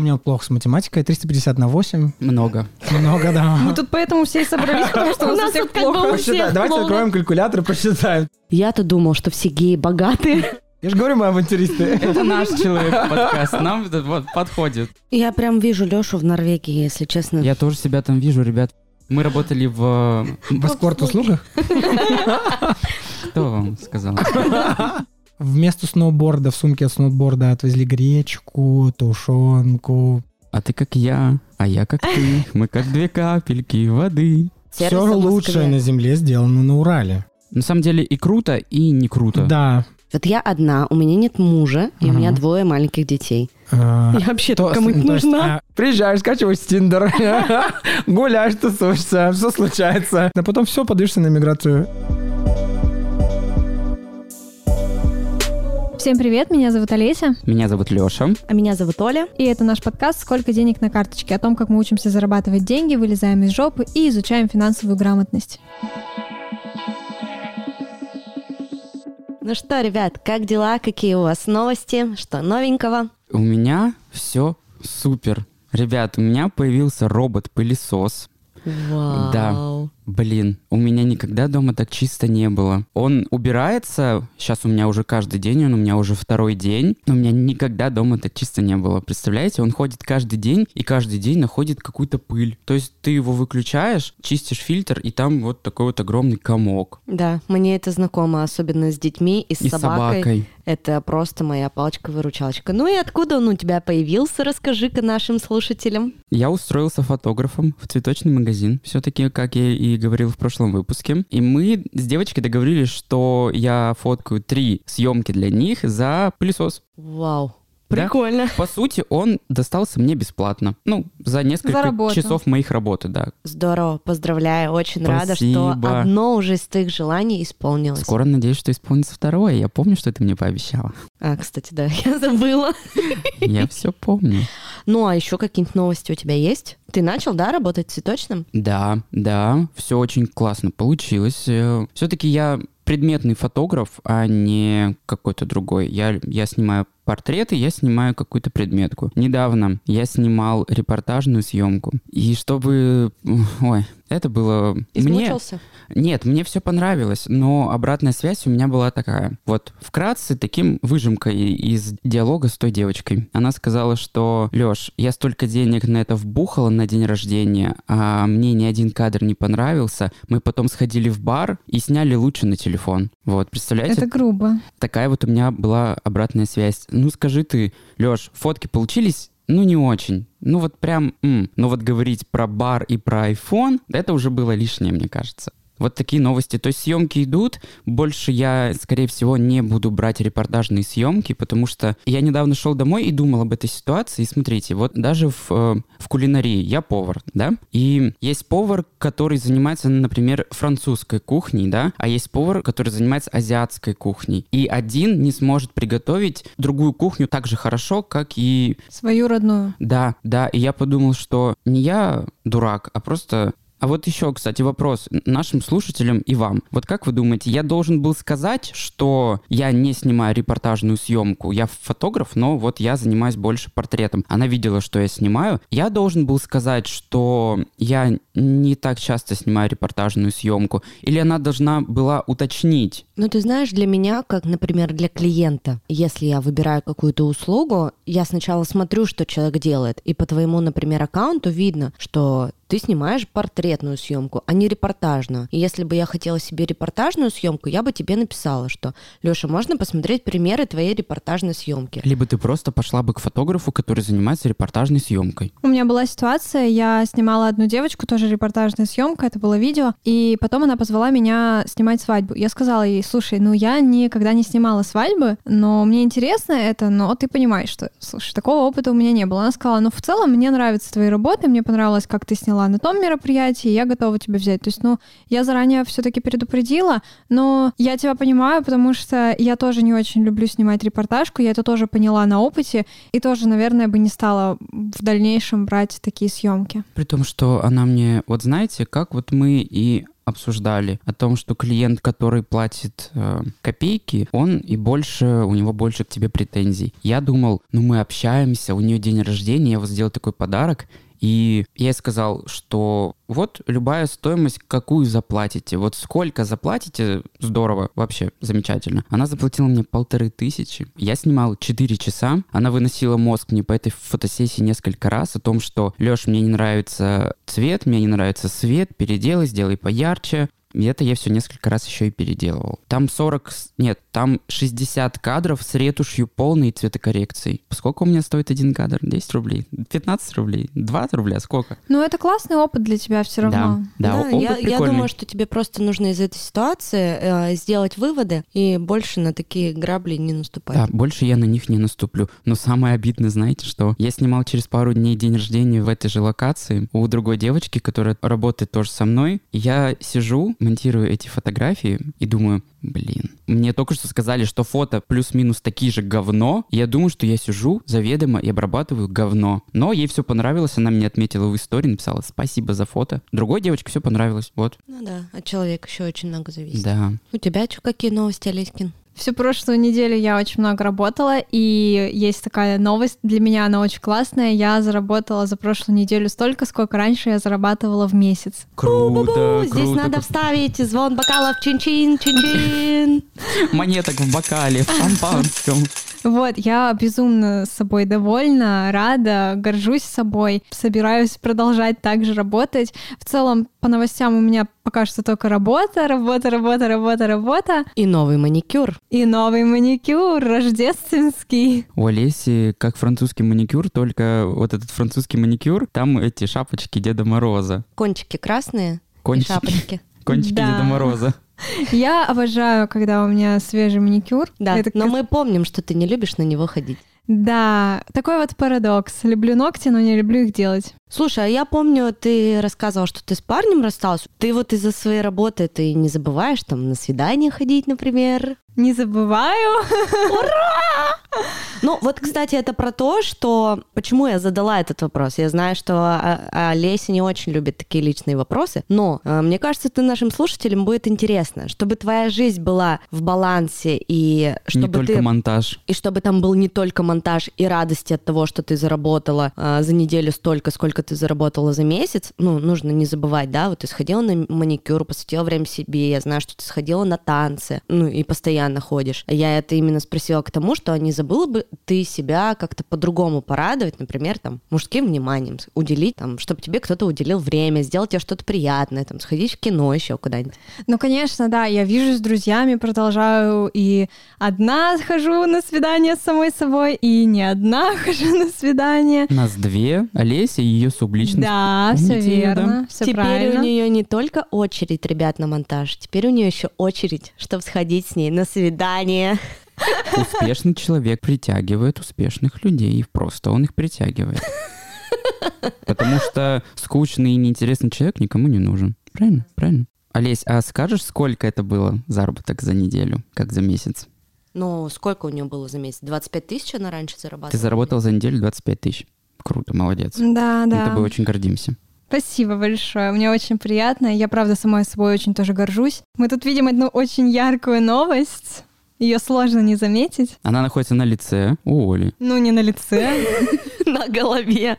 меня плохо с математикой. 350 на 8. Много. Много, да. Мы тут поэтому все и собрались, потому что у нас всех плохо. Давайте откроем калькулятор, посчитаем. Я-то думал, что все геи богатые. Я же говорю, мы авантюристы. Это наш человек подкаст. Нам вот подходит. Я прям вижу Лешу в Норвегии, если честно. Я тоже себя там вижу, ребят. Мы работали в... В эскорт-услугах? Кто вам сказал? Вместо сноуборда в сумке от сноуборда отвезли гречку, тушенку. А ты как я, а я как ты. Мы как две капельки воды. Все лучшее на земле сделано на Урале. На самом деле и круто, и не круто. Да. Вот я одна, у меня нет мужа, и у меня двое маленьких детей. А, Я вообще то- есть, нужна. а, Приезжаешь, скачиваешь Тиндер, гуляешь, тусуешься, все случается. А потом все, подышься на миграцию. Всем привет, меня зовут Олеся, Меня зовут Леша. А меня зовут Оля. и это наш подкаст «Сколько денег на карточке?» о том, как мы учимся зарабатывать деньги, вылезаем из жопы и изучаем финансовую грамотность. Ну что, ребят, как дела? Какие у вас новости? Что новенького? У меня все супер. Ребят, у меня появился робот-пылесос. Вау. Да. Блин, у меня никогда дома так чисто не было. Он убирается, сейчас у меня уже каждый день, он у меня уже второй день, но у меня никогда дома так чисто не было. Представляете, он ходит каждый день и каждый день находит какую-то пыль. То есть ты его выключаешь, чистишь фильтр, и там вот такой вот огромный комок. Да, мне это знакомо, особенно с детьми и с И собакой. собакой. Это просто моя палочка-выручалочка. Ну и откуда он у тебя появился? Расскажи-ка нашим слушателям. Я устроился фотографом в цветочный магазин, все-таки, как я и говорил в прошлом выпуске. И мы с девочкой договорились, что я фоткаю три съемки для них за пылесос. Вау. Да? Прикольно. По сути, он достался мне бесплатно. Ну, за несколько За работу. часов моих работы, да. Здорово, поздравляю. Очень рада, что Спасибо. одно уже из твоих желаний исполнилось. Скоро надеюсь, что исполнится второе. Я помню, что ты мне пообещала. А, кстати, да, я забыла. Я все помню. Ну, а еще какие-нибудь новости у тебя есть? Ты начал, да, работать цветочным? Да, да, все очень классно получилось. Все-таки я предметный фотограф, а не какой-то другой. Я, я снимаю портреты, я снимаю какую-то предметку. Недавно я снимал репортажную съемку. И чтобы... Ой, это было... Мне... Измучился? Нет, мне все понравилось, но обратная связь у меня была такая. Вот вкратце таким выжимкой из диалога с той девочкой. Она сказала, что Лёш, я столько денег на это вбухала на день рождения, а мне ни один кадр не понравился. Мы потом сходили в бар и сняли лучше на телефон. Вот, представляете? Это грубо. Такая вот у меня была обратная связь. Ну скажи ты, Лёш, фотки получились? Ну, не очень. Ну, вот прям... м. Но вот говорить про бар и про iPhone, это уже было лишнее, мне кажется. Вот такие новости. То есть съемки идут. Больше я, скорее всего, не буду брать репортажные съемки, потому что я недавно шел домой и думал об этой ситуации. И смотрите, вот даже в, э, в кулинарии я повар, да, и есть повар, который занимается, например, французской кухней, да, а есть повар, который занимается азиатской кухней. И один не сможет приготовить другую кухню так же хорошо, как и Свою родную. да, да, и я подумал, что не я дурак, а просто... А вот еще, кстати, вопрос нашим слушателям и вам. Вот как вы думаете, я должен был сказать, что я не снимаю репортажную съемку, я фотограф, но вот я занимаюсь больше портретом. Она видела, что я снимаю. Я должен был сказать, что я не так часто снимаю репортажную съемку, или она должна была уточнить. Ну, ты знаешь, для меня, как, например, для клиента, если я выбираю какую-то услугу, я сначала смотрю, что человек делает, и по твоему, например, аккаунту видно, что ты снимаешь портретную съемку, а не репортажную. И если бы я хотела себе репортажную съемку, я бы тебе написала, что, Леша, можно посмотреть примеры твоей репортажной съемки. Либо ты просто пошла бы к фотографу, который занимается репортажной съемкой. У меня была ситуация, я снимала одну девочку, тоже репортажная съемка, это было видео, и потом она позвала меня снимать свадьбу. Я сказала ей, слушай, ну я никогда не снимала свадьбы, но мне интересно это, но ты понимаешь, что, слушай, такого опыта у меня не было. Она сказала, ну в целом мне нравятся твои работы, мне понравилось, как ты сняла на том мероприятии, я готова тебя взять. То есть, ну, я заранее все-таки предупредила, но я тебя понимаю, потому что я тоже не очень люблю снимать репортажку, я это тоже поняла на опыте, и тоже, наверное, бы не стала в дальнейшем брать такие съемки. При том, что она мне, вот знаете, как вот мы и обсуждали о том, что клиент, который платит э, копейки, он и больше, у него больше к тебе претензий. Я думал, ну мы общаемся, у нее день рождения, я вот сделал такой подарок, и я ей сказал, что вот любая стоимость, какую заплатите, вот сколько заплатите, здорово, вообще замечательно. Она заплатила мне полторы тысячи. Я снимал 4 часа. Она выносила мозг мне по этой фотосессии несколько раз о том, что, Леш, мне не нравится цвет, мне не нравится свет, переделай, сделай поярче. И это я все несколько раз еще и переделывал. Там 40, нет, там 60 кадров с ретушью полной цветокоррекцией. Сколько у меня стоит один кадр? 10 рублей? 15 рублей? 20 рубля? Сколько? Ну, это классный опыт для тебя все равно. Да, да, Да, опыт я, я прикольный. думаю, что тебе просто нужно из этой ситуации э, сделать выводы и больше на такие грабли не наступать. Да, больше я на них не наступлю. Но самое обидное, знаете, что я снимал через пару дней день рождения в этой же локации у другой девочки, которая работает тоже со мной. Я сижу, монтирую эти фотографии и думаю, блин, мне только что сказали, что фото плюс-минус такие же говно. Я думаю, что я сижу заведомо и обрабатываю говно. Но ей все понравилось, она мне отметила в истории, написала спасибо за фото. Другой девочке все понравилось, вот. Ну да, от человека еще очень много зависит. Да. У тебя что, какие новости, Олеськин? Всю прошлую неделю я очень много работала, и есть такая новость, для меня она очень классная. Я заработала за прошлую неделю столько, сколько раньше я зарабатывала в месяц. Круто, Бу-бу-бу, Здесь круто. надо вставить звон бокалов чин-чин, чин-чин. Монеток в бокале, в шампанском. Вот, я безумно с собой довольна, рада, горжусь собой, собираюсь продолжать так же работать. В целом, по новостям у меня пока что только работа, работа, работа, работа, работа. И новый маникюр. И новый маникюр рождественский. У Олеси как французский маникюр, только вот этот французский маникюр, там эти шапочки Деда Мороза. Кончики красные и Кончики, шапочки. кончики Да. Деда Мороза. Я обожаю, когда у меня свежий маникюр. Да, Это но как- мы помним, что ты не любишь на него ходить. Да, такой вот парадокс. Люблю ногти, но не люблю их делать. Слушай, а я помню, ты рассказывал, что ты с парнем расстался. Ты вот из-за своей работы ты не забываешь там на свидание ходить, например. Не забываю. Ну, вот, кстати, это про то, что... Почему я задала этот вопрос? Я знаю, что а, Олеся не очень любит такие личные вопросы, но э, мне кажется, ты нашим слушателям будет интересно, чтобы твоя жизнь была в балансе и Не чтобы только ты... монтаж. И чтобы там был не только монтаж и радости от того, что ты заработала а, за неделю столько, сколько ты заработала за месяц, ну, нужно не забывать, да, вот ты сходила на маникюр, посвятила время себе, я знаю, что ты сходила на танцы, ну, и постоянно ходишь. Я это именно спросила к тому, что не забыла бы ты себя как-то по-другому порадовать, например, там, мужским вниманием, уделить, там, чтобы тебе кто-то уделил время, сделать тебе что-то приятное, там, сходить в кино еще куда-нибудь. Ну, конечно, да, я вижу с друзьями, продолжаю и одна хожу на свидание с самой собой, и не одна хожу на свидание. Нас две, Олеся и ее субличность. Да, все да? верно, все Теперь правильно. у нее не только очередь, ребят, на монтаж, теперь у нее еще очередь, чтобы сходить с ней на свидание. Успешный человек притягивает успешных людей, и просто он их притягивает. Потому что скучный и неинтересный человек никому не нужен. Правильно? Правильно. Олесь, а скажешь, сколько это было заработок за неделю, как за месяц? Ну, сколько у нее было за месяц? 25 тысяч она раньше зарабатывала? Ты заработал за неделю 25 тысяч. Круто, молодец. Да, Мы да. тобой очень гордимся. Спасибо большое. Мне очень приятно. Я, правда, самой собой очень тоже горжусь. Мы тут видим одну очень яркую новость. Ее сложно не заметить. Она находится на лице у Оли. Ну, не на лице. на голове.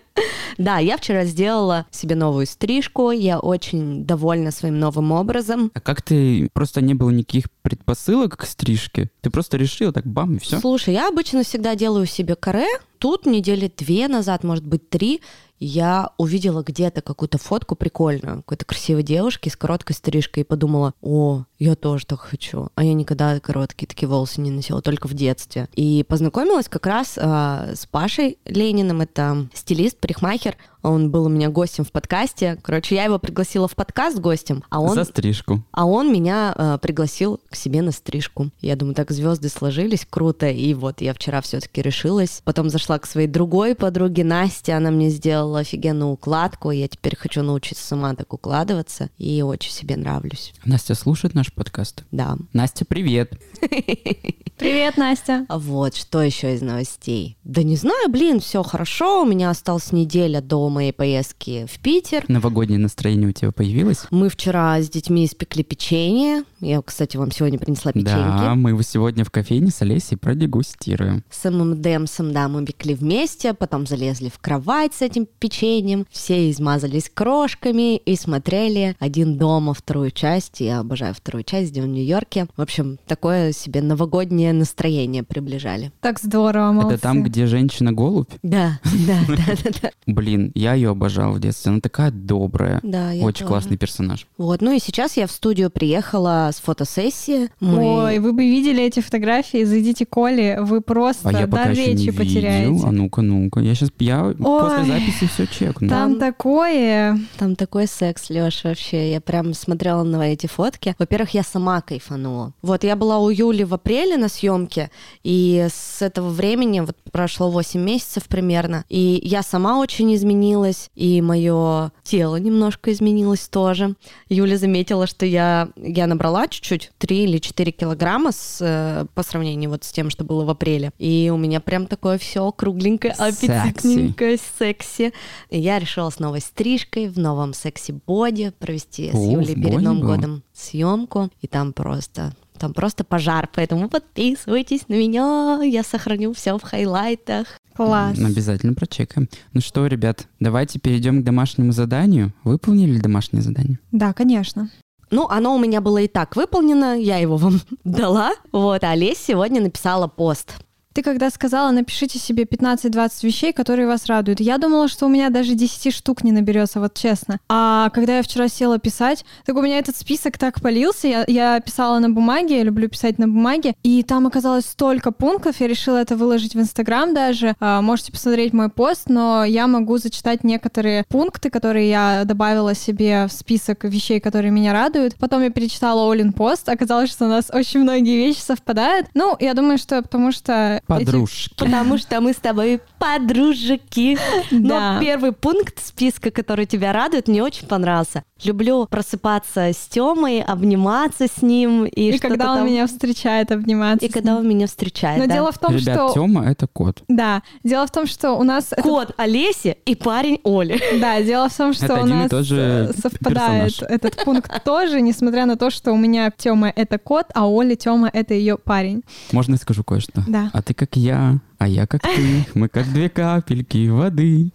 Да, я вчера сделала себе новую стрижку, я очень довольна своим новым образом. А как ты... Просто не было никаких предпосылок к стрижке? Ты просто решила так, бам, и все? Слушай, я обычно всегда делаю себе каре. Тут недели две назад, может быть, три, я увидела где-то какую-то фотку прикольную, какой-то красивой девушки с короткой стрижкой и подумала, о, я тоже так хочу. А я никогда короткие такие волосы не носила, только в детстве. И познакомилась как раз э, с Пашей Лениным, это стилист, парикмахер. Он был у меня гостем в подкасте. Короче, я его пригласила в подкаст гостем, а он... За стрижку. А он меня э, пригласил к себе на стрижку. Я думаю, так звезды сложились, круто. И вот я вчера все-таки решилась. Потом зашла к своей другой подруге Насте. Она мне сделала офигенную укладку. Я теперь хочу научиться сама так укладываться. И очень себе нравлюсь. Настя слушает наш подкаст? Да. Настя, привет. Привет, Настя. А вот, что еще из новостей? Да не знаю, блин, все хорошо. У меня осталась неделя до моей поездки в Питер. Новогоднее настроение у тебя появилось? Мы вчера с детьми испекли печенье. Я, кстати, вам сегодня принесла печеньки. Да, мы его сегодня в кофейне с Олесей продегустируем. С ММДМСом, да, мы пекли вместе, потом залезли в кровать с этим печеньем, все измазались крошками и смотрели «Один дома» вторую часть. Я обожаю вторую часть, где в Нью-Йорке. В общем, такое себе новогоднее настроение приближали. Так здорово, молодцы. Это там, где женщина-голубь? Да, да, да, да, да. Блин, я ее обожал в детстве. Она такая добрая. Да, я Очень тоже. классный персонаж. Вот, ну и сейчас я в студию приехала с фотосессии. Мы- Ой, вы бы видели эти фотографии, зайдите к Оле, вы просто А я пока дар еще не речи видел. Потеряете. А ну-ка, ну-ка. Я сейчас, я после Ой. записи все чекну. Там Там- такое... Там такой секс, Лёша, вообще. Я прям смотрела на эти фотки. Во-первых, я сама кайфанула. Вот, я была у Юли в апреле на съемке, и с этого времени, вот прошло 8 месяцев примерно, и я сама очень изменилась, и мое тело немножко изменилось тоже. Юля заметила, что я, я набрала чуть-чуть, 3 или 4 килограмма с, э, по сравнению вот с тем, что было в апреле. И у меня прям такое все кругленькое, Секси. аппетитненькое, секси. И я решила с новой стрижкой в новом секси-боди провести с О, Юлей в перед боди Новым годом съемку. И там просто там просто пожар, поэтому подписывайтесь на меня, я сохраню все в хайлайтах. Класс. Обязательно прочекаем. Ну что, ребят, давайте перейдем к домашнему заданию. Выполнили ли домашнее задание? Да, конечно. Ну, оно у меня было и так выполнено, я его вам дала. Вот, а Олесь сегодня написала пост. Ты когда сказала, напишите себе 15-20 вещей, которые вас радуют, я думала, что у меня даже 10 штук не наберется, вот честно. А когда я вчера села писать, так у меня этот список так полился, я, я писала на бумаге, я люблю писать на бумаге, и там оказалось столько пунктов, я решила это выложить в Инстаграм даже. А, можете посмотреть мой пост, но я могу зачитать некоторые пункты, которые я добавила себе в список вещей, которые меня радуют. Потом я перечитала Олин пост, оказалось, что у нас очень многие вещи совпадают. Ну, я думаю, что потому что Подружки. Потому что мы с тобой подружки. Но первый пункт списка, который тебя радует, мне очень понравился. Люблю просыпаться с Тёмой, обниматься с ним. И, И, когда он там- меня встречает, обниматься. И с когда ним. он меня встречает. Но да. дело в том, Ребят, что... Тёма — это кот. Да, дело в том, что у нас... Кот Олеси и парень Оли. Да, дело в том, что Это у нас тот же э, совпадает персонаж. этот пункт тоже, несмотря на то, что у меня Тёма это кот, а Оля Тёма это ее парень. Можно я скажу кое-что? Да. А ты как я, а я как ты. Мы как две капельки воды.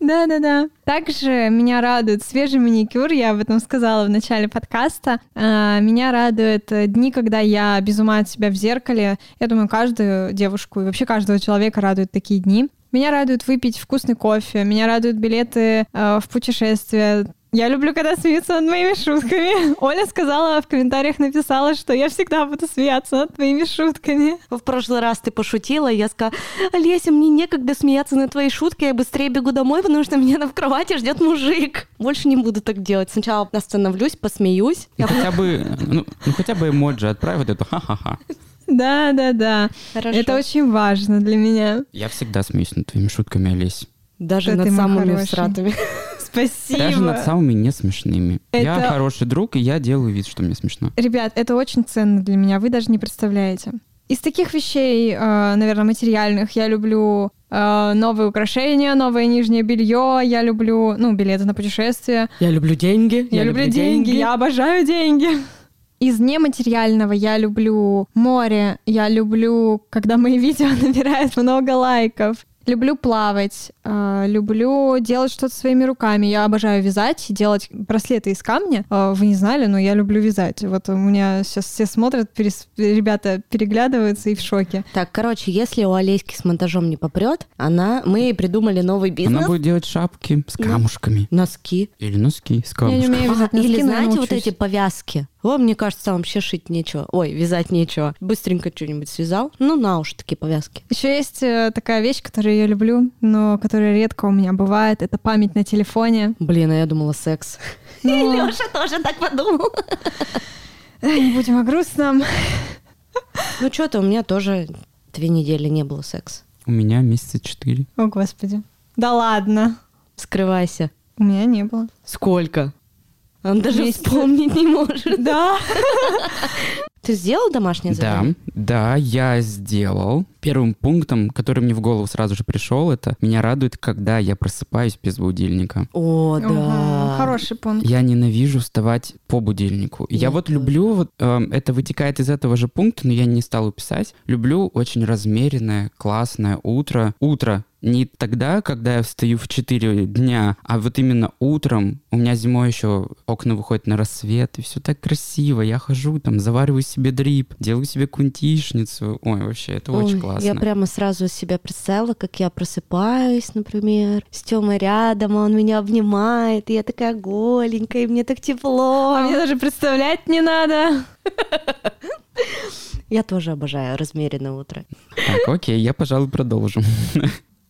Да-да-да. Также меня радует свежий маникюр, я об этом сказала в начале подкаста. А, Меня радуют дни, когда я без ума от себя в зеркале. Я думаю, каждую девушку и вообще каждого человека радуют такие дни. Меня радует выпить вкусный кофе, меня радуют билеты э, в путешествие. Я люблю, когда смеются над моими шутками. Оля сказала в комментариях, написала, что я всегда буду смеяться над твоими шутками. В прошлый раз ты пошутила, и я сказала, Олеся, мне некогда смеяться на твои шутки, я быстрее бегу домой, потому что меня в кровати ждет мужик. Больше не буду так делать. Сначала остановлюсь, посмеюсь. Ну, хотя бы, ну, ну, хотя бы эмоджи отправь вот эту ха-ха-ха. Да-да-да. Хорошо. Это очень важно для меня. Я всегда смеюсь над твоими шутками, Олесь. Даже Да над самыми хороший. всратыми. Спасибо. Даже над самыми несмешными. Я Это- хороший друг, и я делаю вид, что мне смешно. Ребят, это очень ценно для меня, вы даже не представляете. Из таких вещей, э, наверное, материальных, я люблю э, новые украшения, новое нижнее белье, я люблю, ну, билеты на путешествие. Я люблю деньги. Я, люблю деньги, я обожаю деньги. Из нематериального я люблю море, я люблю, когда мои видео набирают много лайков. Люблю плавать, э, люблю делать что-то своими руками. Я обожаю вязать, делать браслеты из камня. Э, вы не знали, но я люблю вязать. Вот у меня сейчас все смотрят, перес- ребята переглядываются и в шоке. Так, короче, если у Олеськи с монтажом не попрет, она, мы ей придумали новый бизнес. Она будет делать шапки с камушками. Носки. Или носки с Я не камушками. умею вязать носки, Или но я знаете, вот научусь. эти повязки? О, мне кажется, там вообще шить нечего. Ой, вязать нечего. Быстренько что-нибудь связал. Ну, на уши такие повязки. Еще есть э, такая вещь, которую я люблю, но которая редко у меня бывает. Это память на телефоне. Блин, а я думала секс. Но- Леша тоже так подумал. Не будем о грустном. Ну, что-то у меня тоже две недели не было секса. У меня месяца четыре. О, господи. Да ладно. Скрывайся. У меня не было. Сколько? Он даже вспомнить не может. Да. Ты сделал домашнее Да, задание? да, я сделал. Первым пунктом, который мне в голову сразу же пришел, это меня радует, когда я просыпаюсь без будильника. О, да. Ага, Хороший пункт. Я ненавижу вставать по будильнику. Я, Я вот тоже. люблю, вот, э, это вытекает из этого же пункта, но я не стал его писать. Люблю очень размеренное, классное утро. Утро не тогда, когда я встаю в 4 дня, а вот именно утром. У меня зимой еще окна выходят на рассвет, и все так красиво. Я хожу там, завариваю себе дрип, делаю себе кунтишницу. Ой, вообще, это очень Ой, классно. Я прямо сразу себя представила, как я просыпаюсь, например, с Тёмой рядом, а он меня обнимает, и я такая голенькая, и мне так тепло. А мне даже представлять не надо. Я тоже обожаю размеренное утро. Так, окей, я, пожалуй, продолжу.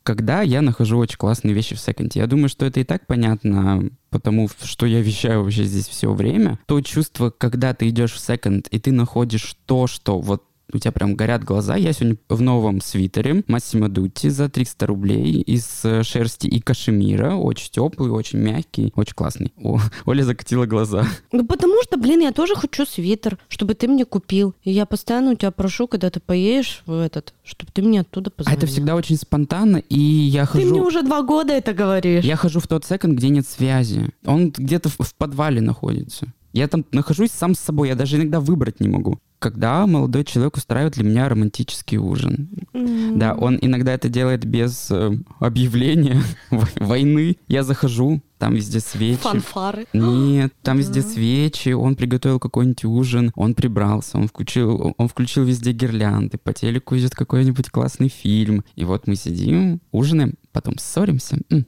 Когда я нахожу очень классные вещи в секонде, я думаю, что это и так понятно, потому что я вещаю вообще здесь все время. То чувство, когда ты идешь в секонд, и ты находишь то, что вот у тебя прям горят глаза. Я сегодня в новом свитере Массимо Дутти за 300 рублей из э, шерсти и кашемира. Очень теплый, очень мягкий, очень классный. О, Оля закатила глаза. Ну, потому что, блин, я тоже хочу свитер, чтобы ты мне купил. И я постоянно у тебя прошу, когда ты поедешь в этот, чтобы ты мне оттуда А позвонил. это всегда очень спонтанно, и я Ты мне хожу... уже два года это говоришь. Я хожу в тот секонд, где нет связи. Он где-то в, в подвале находится. Я там нахожусь сам с собой, я даже иногда выбрать не могу. Когда молодой человек устраивает для меня романтический ужин. М. Да, он иногда это делает без э, объявления войны. Я захожу, там везде свечи. Фанфары. Нет, там везде свечи, он приготовил какой-нибудь ужин, он прибрался, он включил, он включил везде гирлянды, по телеку идет какой-нибудь классный фильм. И вот мы сидим, ужинаем, потом ссоримся. М.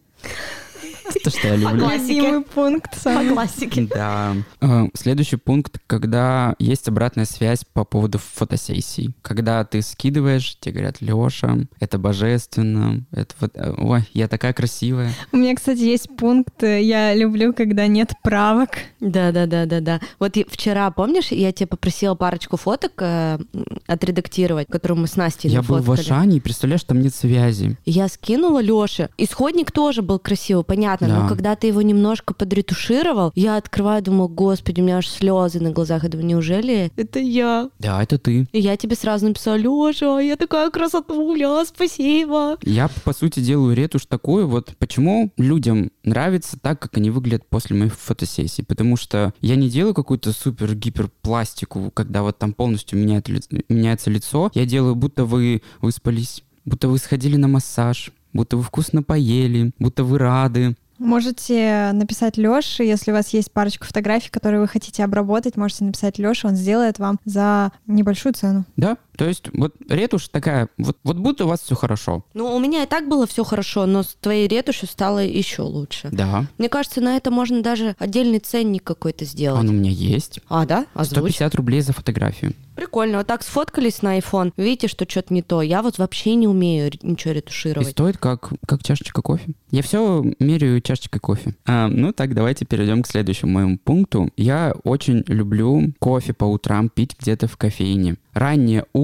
То, что я люблю. Любимый пункт. По классике. Да. Э, Следующий пункт, когда есть обратная связь по поводу фотосессий. Когда ты скидываешь, тебе говорят, Леша, это божественно, это вот, э, ой, я такая красивая. У меня, кстати, есть пункт, э, я люблю, когда нет правок. Да, да, да, да, да. Вот вчера, помнишь, я тебе попросила парочку фоток э, отредактировать, которые мы с Настей Я был в. Ашане, и представляешь, там нет связи. Я скинула Лёше. Исходник тоже был красивый, понятно, Да. но когда ты его немножко подретушировал, я открываю, думаю, господи, у меня аж слезы на глазах. Я думаю, неужели это я? Да, это ты. И я тебе сразу написала, Лёша, я такая красотуля, спасибо. Я, по сути, делаю ретушь такую, вот почему людям нравится так, как они выглядят после моих фотосессий. Потому что я не делаю какую-то супер-гипер пластику, когда вот там полностью меняет меняется лицо. Я делаю, будто вы выспались, будто вы сходили на массаж, будто вы вкусно поели, будто вы рады. Можете написать Лёше, если у вас есть парочка фотографий, которые вы хотите обработать, можете написать Лёше, он сделает вам за небольшую цену. Да, то есть вот ретушь такая, вот, вот будто у вас все хорошо. Ну, у меня и так было все хорошо, но с твоей ретушью стало еще лучше. Да, Мне кажется, на это можно даже отдельный ценник какой-то сделать. он у меня есть. А, да? Озвучь. 150 рублей за фотографию. Прикольно. Вот так сфоткались на iPhone. Видите, что что-то не то. Я вот вообще не умею ничего И ретушировать. стоит как, как чашечка кофе. Я все меряю чашечкой кофе. А, ну так, давайте перейдем к следующему моему пункту. Я очень люблю кофе по утрам пить где-то в кофейне. Раннее утро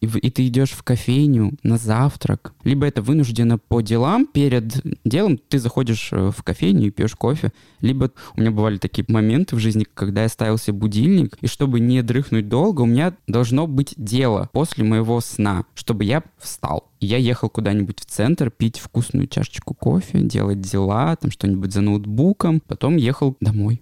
и, в- и ты идешь в кофейню на завтрак, либо это вынуждено по делам, перед делом ты заходишь э, в кофейню и пьешь кофе, либо у меня бывали такие моменты в жизни, когда я ставил себе будильник, и чтобы не дрыхнуть долго, у меня должно быть дело после моего сна, чтобы я встал. И Я ехал куда-нибудь в центр пить вкусную чашечку кофе, делать дела, там что-нибудь за ноутбуком, потом ехал домой.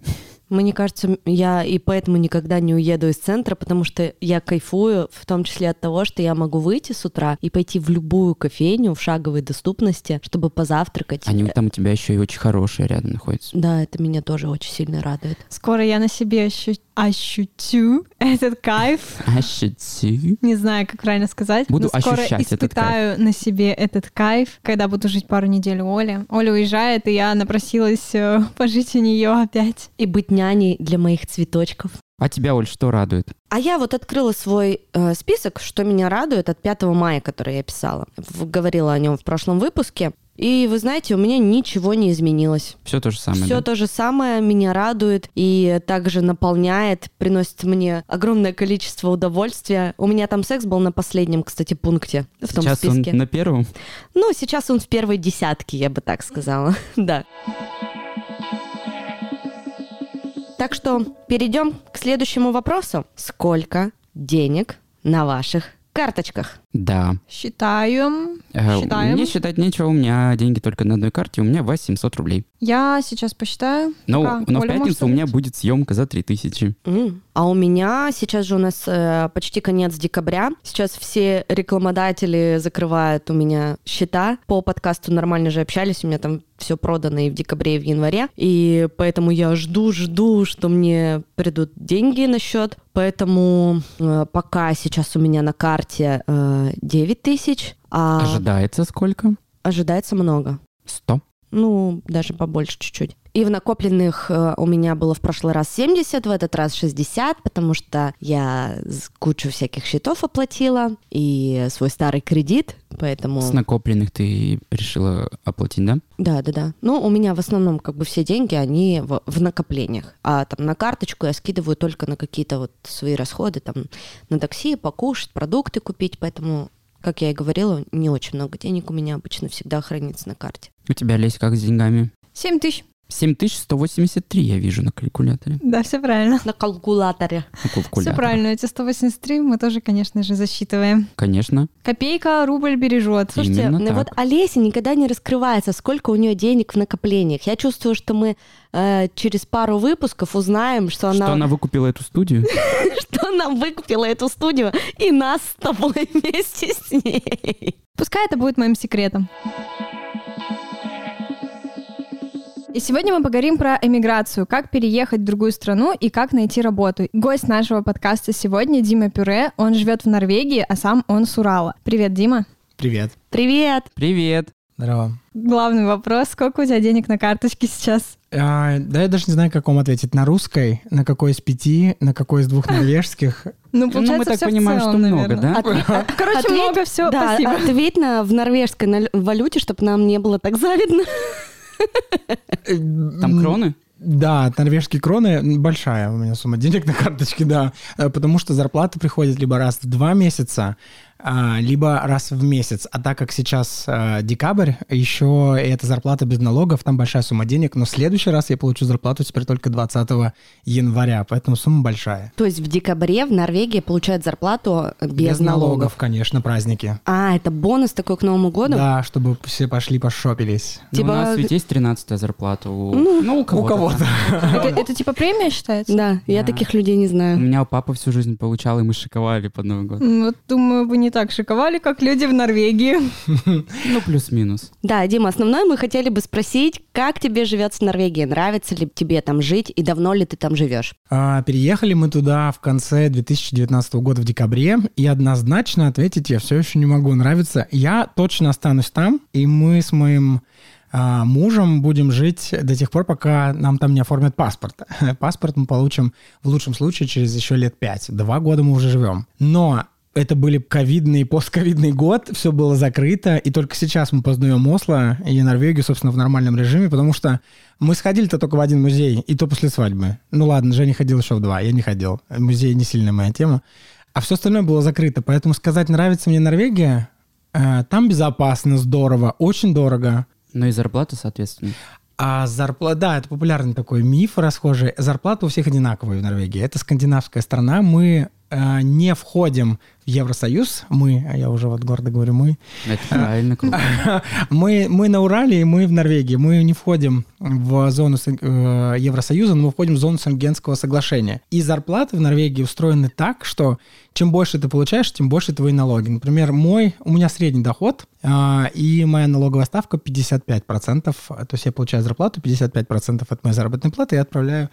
Мне кажется, я и поэтому никогда не уеду из центра, потому что я кайфую, в том числе от того, что я могу выйти с утра и пойти в любую кофейню в шаговой доступности, чтобы позавтракать. Они там у тебя еще и очень хорошие рядом находятся. Да, это меня тоже очень сильно радует. Скоро я на себе ощу- ощутю этот кайф. Ощути. Не знаю, как правильно сказать. Буду но скоро ощущать этот испытаю на себе этот кайф, когда буду жить пару недель у Оли. Оля уезжает, и я напросилась э, пожить у нее опять. И быть няней для моих цветочков. А тебя, Оль, что радует? А я вот открыла свой э, список, что меня радует от 5 мая, который я писала. Говорила о нем в прошлом выпуске. И вы знаете, у меня ничего не изменилось. Все то же самое. Все да? то же самое меня радует и также наполняет, приносит мне огромное количество удовольствия. У меня там секс был на последнем, кстати, пункте в том Сейчас списке. он на первом. Ну, сейчас он в первой десятке, я бы так сказала. Да. Так что перейдем к следующему вопросу. Сколько денег на ваших карточках? Да. Считаем. Э, Считаем. Мне считать нечего, у меня деньги только на одной карте, у меня 800 рублей. Я сейчас посчитаю. Но, Пока но в Оля пятницу у меня будет съемка за 3000. М. А у меня сейчас же у нас э, почти конец декабря. Сейчас все рекламодатели закрывают у меня счета. По подкасту нормально же общались, у меня там все продано и в декабре, и в январе. И поэтому я жду, жду, что мне придут деньги на счет. Поэтому э, пока сейчас у меня на карте э, 9 тысяч, а Ожидается сколько? ожидается много. 100. Ну, даже побольше чуть-чуть. И в накопленных э, у меня было в прошлый раз 70, в этот раз 60, потому что я кучу всяких счетов оплатила и свой старый кредит, поэтому... С накопленных ты решила оплатить, да? Да, да, да. Ну, у меня в основном как бы все деньги, они в, в накоплениях. А там на карточку я скидываю только на какие-то вот свои расходы, там на такси, покушать, продукты купить, поэтому, как я и говорила, не очень много денег у меня обычно всегда хранится на карте. У тебя, Лесь, как с деньгами? 7 тысяч. 7183 я вижу на калькуляторе. Да, все правильно. На калькуляторе. На Все калькуляторе. правильно. Эти 183 мы тоже, конечно же, засчитываем. Конечно. Копейка рубль бережет. Слушайте, Именно ну так. вот Олеся никогда не раскрывается, сколько у нее денег в накоплениях. Я чувствую, что мы э, через пару выпусков узнаем, что она, Что она выкупила эту студию? что она выкупила эту студию и нас с тобой вместе с ней. Пускай это будет моим секретом. И сегодня мы поговорим про эмиграцию, как переехать в другую страну и как найти работу. Гость нашего подкаста сегодня Дима Пюре. Он живет в Норвегии, а сам он с Урала. Привет, Дима. Привет. Привет! Привет. Здорово. Главный вопрос, сколько у тебя денег на карточке сейчас? А, да я даже не знаю, как вам ответить. На русской, на какой из пяти, на какой из двух норвежских. Ну, получается, мы так всё в понимаем, целом, что много, наверное. да? От- Короче, ответь- много все, да, спасибо. ответь на, в норвежской валюте, чтобы нам не было так завидно. Там кроны? Да, норвежские кроны большая у меня сумма денег на карточке, да. Э, Потому что зарплата приходит либо раз в два месяца, либо раз в месяц. А так как сейчас э, декабрь, еще эта зарплата без налогов, там большая сумма денег. Но в следующий раз я получу зарплату теперь только 20 января, поэтому сумма большая. То есть в декабре в Норвегии получают зарплату без, налогов. конечно, праздники. А, это бонус такой к Новому году? Да, чтобы все пошли пошопились. Ну, Типа- у нас ведь есть 13 зарплата. У... Ну, у кого-то. У кого-то. Это, это типа премия считается? Да, я Да. таких людей не У знаю. меня папа всю жизнь получал, и мы шиковали под Новый год. М, Вот, думаю, вы не так шиковали, как люди в Норвегии. Ну, плюс-минус. Да, Дима, основное мы хотели бы спросить, как тебе живется в Норвегии? Нравится ли тебе там жить и давно ли ты там живешь? А, Переехали мы туда в конце 2019 года в декабре, и однозначно ответить я все еще не могу. Нравится. Я точно останусь там, и мы с моим а, мужем будем жить до тех пор, пока нам там не оформят паспорт. Паспорт мы получим в лучшем случае через еще лет пять. Два года мы уже живем. Но это были ковидный, постковидный год, все было закрыто, и только сейчас мы познаем Осло и Норвегию, собственно, в нормальном режиме, потому что мы сходили-то только в один музей, и то после свадьбы. Ну ладно, Женя ходил еще в два, я не ходил. Музей не сильная моя тема. А все остальное было закрыто, поэтому сказать, нравится мне Норвегия, э, там безопасно, здорово, очень дорого. Ну и зарплата, соответственно. А зарплата, да, это популярный такой миф расхожий. Зарплата у всех одинаковая в Норвегии. Это скандинавская страна. Мы э, не входим Евросоюз. Мы, а я уже вот гордо говорю мы. Это правильно, круто. Мы, мы на Урале и мы в Норвегии. Мы не входим в зону э, Евросоюза, но мы входим в зону Шенгенского соглашения. И зарплаты в Норвегии устроены так, что чем больше ты получаешь, тем больше твои налоги. Например, мой, у меня средний доход, а, и моя налоговая ставка 55%. То есть я получаю зарплату, 55% от моей заработной платы я отправляю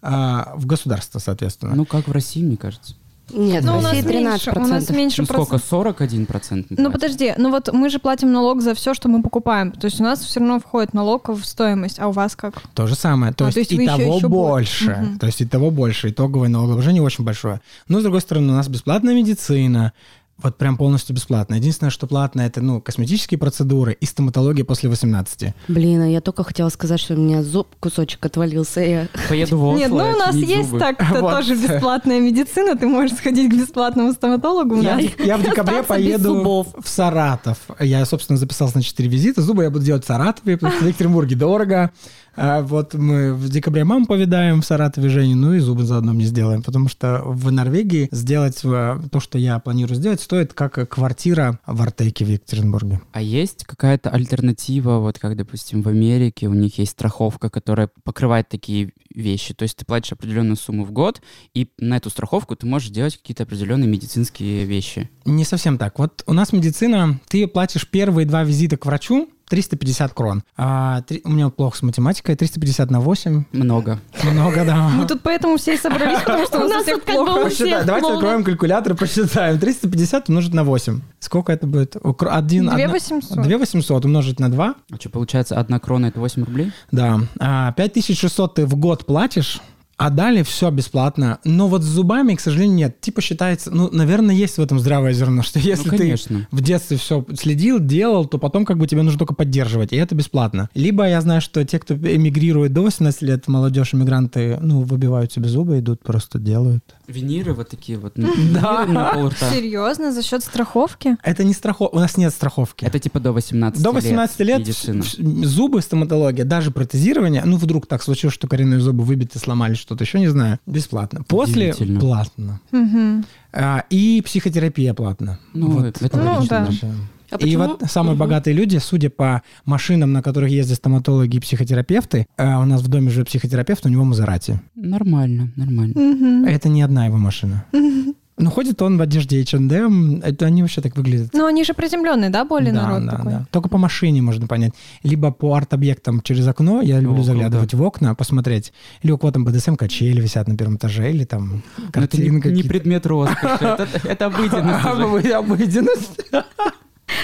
а, в государство, соответственно. Ну, как в России, мне кажется. Нет, Ну, в у нас России 13%. меньше, у нас меньше Ну, сколько? процентов. 41 процент? Ну подожди, ну вот мы же платим налог за все, что мы покупаем. То есть у нас все равно входит налог в стоимость, а у вас как? То же самое. То А, есть, то есть и еще- того еще больше. больше. Мгм. То есть и того больше. Итоговое налогообложение очень большое. Но, с другой стороны, у нас бесплатная медицина. Вот прям полностью бесплатно. Единственное, что платно, это, ну, косметические процедуры и стоматология после 18. Блин, а я только хотела сказать, что у меня зуб кусочек отвалился. Я... Поеду в Осло, Нет, ну у нас есть зубы. так-то Вот. тоже бесплатная медицина. Ты можешь сходить к бесплатному стоматологу. Я, в декабре поеду в Саратов. Я, собственно, записался на 4 визита. Зубы я буду делать в Саратове, потому что в Екатеринбурге дорого. А вот мы в декабре маму повидаем в Саратове Женю, ну и зубы заодно мне сделаем, потому что в Норвегии сделать э, то, что я планирую сделать, стоит как квартира в Артеке в Екатеринбурге. А есть какая-то альтернатива, вот как, допустим, в Америке у них есть страховка, которая покрывает такие вещи. То есть ты платишь определенную сумму в год, и на эту страховку ты можешь делать какие-то определенные медицинские вещи. Не совсем так. Вот у нас медицина, ты платишь первые два визита к врачу, 350 крон. А, три- у меня плохо с математикой, 350 на 8. Много. Много, да. Мы тут поэтому все и собрались, потому что у нас тут плохо. Давайте откроем калькулятор, посчитаем. 350 умножить на 8. Сколько это будет? Укр- Один, Две одна- восемьсот. 2 800 умножить на 2. А что, получается, одна крона — это 8 рублей? Да. А, 5600 ты в год платишь, а далее все бесплатно. Но вот с зубами, к сожалению, нет. Типа считается, ну, наверное, есть в этом здравое зерно, что если ну, ты в детстве все следил, делал, то потом как бы тебе нужно только поддерживать, и это бесплатно. Либо я знаю, что те, кто эмигрирует до 18 лет, молодежь, иммигранты, ну, выбивают себе зубы, идут, просто делают. Виниры вот такие вот. ну, рта. Серьезно, за счет страховки? Это не страховка, у нас нет страховки. Это типа до 18 До 18 лет медицина. зубы, стоматология, даже протезирование, ну, вдруг так случилось, что коренные зубы выбиты, сломали что-то еще, не знаю, бесплатно. После платно. Мгм. А, и психотерапия платно. Ну, это Ну, логично, да. А и почему? вот самые Мгм. богатые люди, судя по машинам, на которых ездят стоматологи и психотерапевты, а у нас в доме живет психотерапевт, у него Мазерати. Нормально, нормально. Мгм. Это не одна его машина. Ну, ходит он в одежде H&M, это они вообще так выглядят. Ну, они же приземленные, да, более Да, народ да, такой? да. Только по машине можно понять. Либо по арт-объектам через окно, я люблю круто. заглядывать в окна, посмотреть. Или у кого там БДСМ качели висят на первом этаже, или там Но это не, картины не предмет роскоши, это, обыденность Обыденность.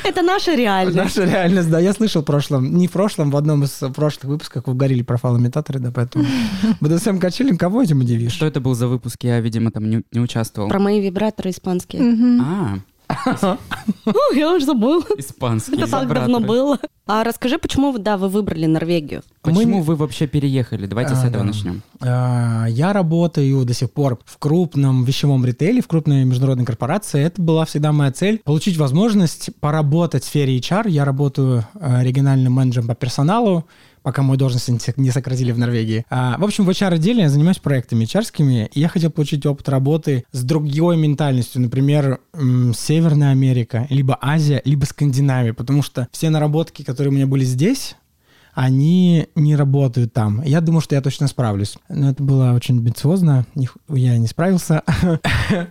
Это наша реальность. Наша реальность, да. Я слышал в прошлом, не в прошлом, в одном из прошлых выпусков вы говорили про фалоимитаторы, да, поэтому БДСМ качели, кого этим удивишь? Что это был за выпуск? Я, видимо, там не, не участвовал. Про мои вибраторы испанские. А, О, я уже забыла. испанский. Это так давно было. А расскажи, почему вы, да, вы выбрали Норвегию? Почему Мы- вы вообще переехали? Давайте с А, этого да. начнем. А, Я работаю до сих пор в крупном вещевом ритейле, в крупной международной корпорации. Это была всегда моя цель. Получить возможность поработать в сфере HR. Я работаю э, региональным менеджером по персоналу, пока мою должность не сок- не сократили в Норвегии. А, В общем, в HR-отделе я занимаюсь проектами HR-скими, и я хотел получить опыт работы с другой ментальностью, например, Северная Америка, либо Азия, либо Скандинавия, потому что все наработки, которые у меня были здесь, они не работают там. Я думаю, что я точно справлюсь. Но это было очень амбициозно. Я не справился. Я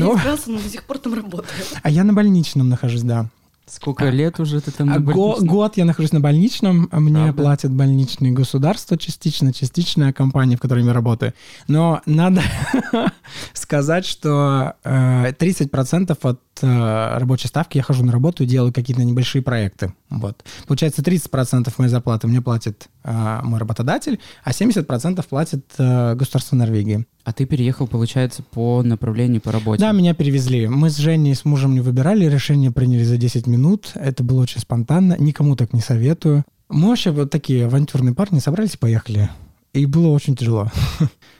не справился, но до сих пор там работаю. А я на больничном нахожусь, да. Сколько лет уже ты там А на го- год я нахожусь на больничном, а мне Правда? платят больничные государства частично, частичная компания, в которой я работаю. Но надо сказать, что э, 30% от э, рабочей ставки я хожу на работу и делаю какие-то небольшие проекты. Вот. Получается, 30% моей зарплаты мне платит э, мой работодатель, а 70% платит э, государство Норвегии. А ты переехал, получается, по направлению по работе. Да, меня перевезли. Мы с Женей, с мужем не выбирали, решение приняли за 10 минут. Это было очень спонтанно, никому так не советую. Мы вообще вот такие авантюрные парни собрались и поехали. И было очень тяжело.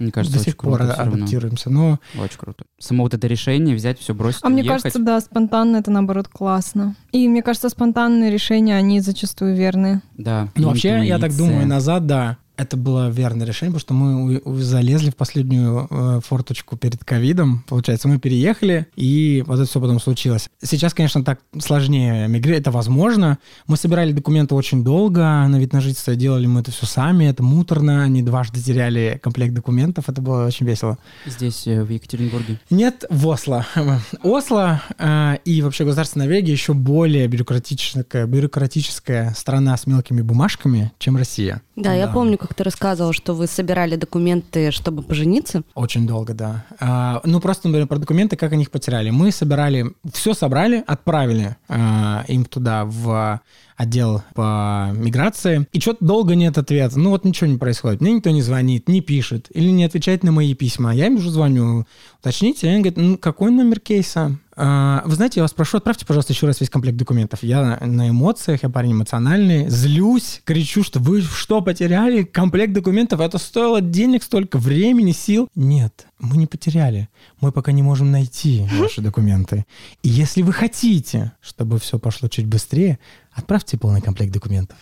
Мне кажется, До очень сих пор круто адаптируемся. Но Очень круто. Само вот это решение взять, все бросить, А мне уехать. кажется, да, спонтанно это наоборот классно. И мне кажется, спонтанные решения, они зачастую верные. Да. Ну, вообще, я так думаю, назад, да, это было верное решение, потому что мы залезли в последнюю э, форточку перед ковидом. Получается, мы переехали, и вот это все потом случилось. Сейчас, конечно, так сложнее мигрировать, это возможно. Мы собирали документы очень долго, на вид на жительство делали мы это все сами, это муторно, они дважды теряли комплект документов, это было очень весело. Здесь, э, в Екатеринбурге. Нет, в Осло. Осло э, и вообще государство Норвегии еще более бюрократическая, бюрократическая страна с мелкими бумажками, чем Россия. Да, я помню, как ты рассказывал, что вы собирали документы, чтобы пожениться. Очень долго, да. А, ну, просто, например, про документы, как они их потеряли. Мы собирали, все собрали, отправили а, им туда в отдел по миграции, и что-то долго нет ответа. Ну вот ничего не происходит. Мне никто не звонит, не пишет или не отвечает на мои письма. Я им уже звоню, уточните. Они говорят, ну какой номер кейса? А, вы знаете, я вас прошу, отправьте, пожалуйста, еще раз весь комплект документов. Я на эмоциях, я парень эмоциональный, злюсь, кричу, что вы что, потеряли комплект документов? Это стоило денег столько, времени, сил? Нет, мы не потеряли. Мы пока не можем найти ваши документы. И если вы хотите, чтобы все пошло чуть быстрее, отправьте полный комплект документов.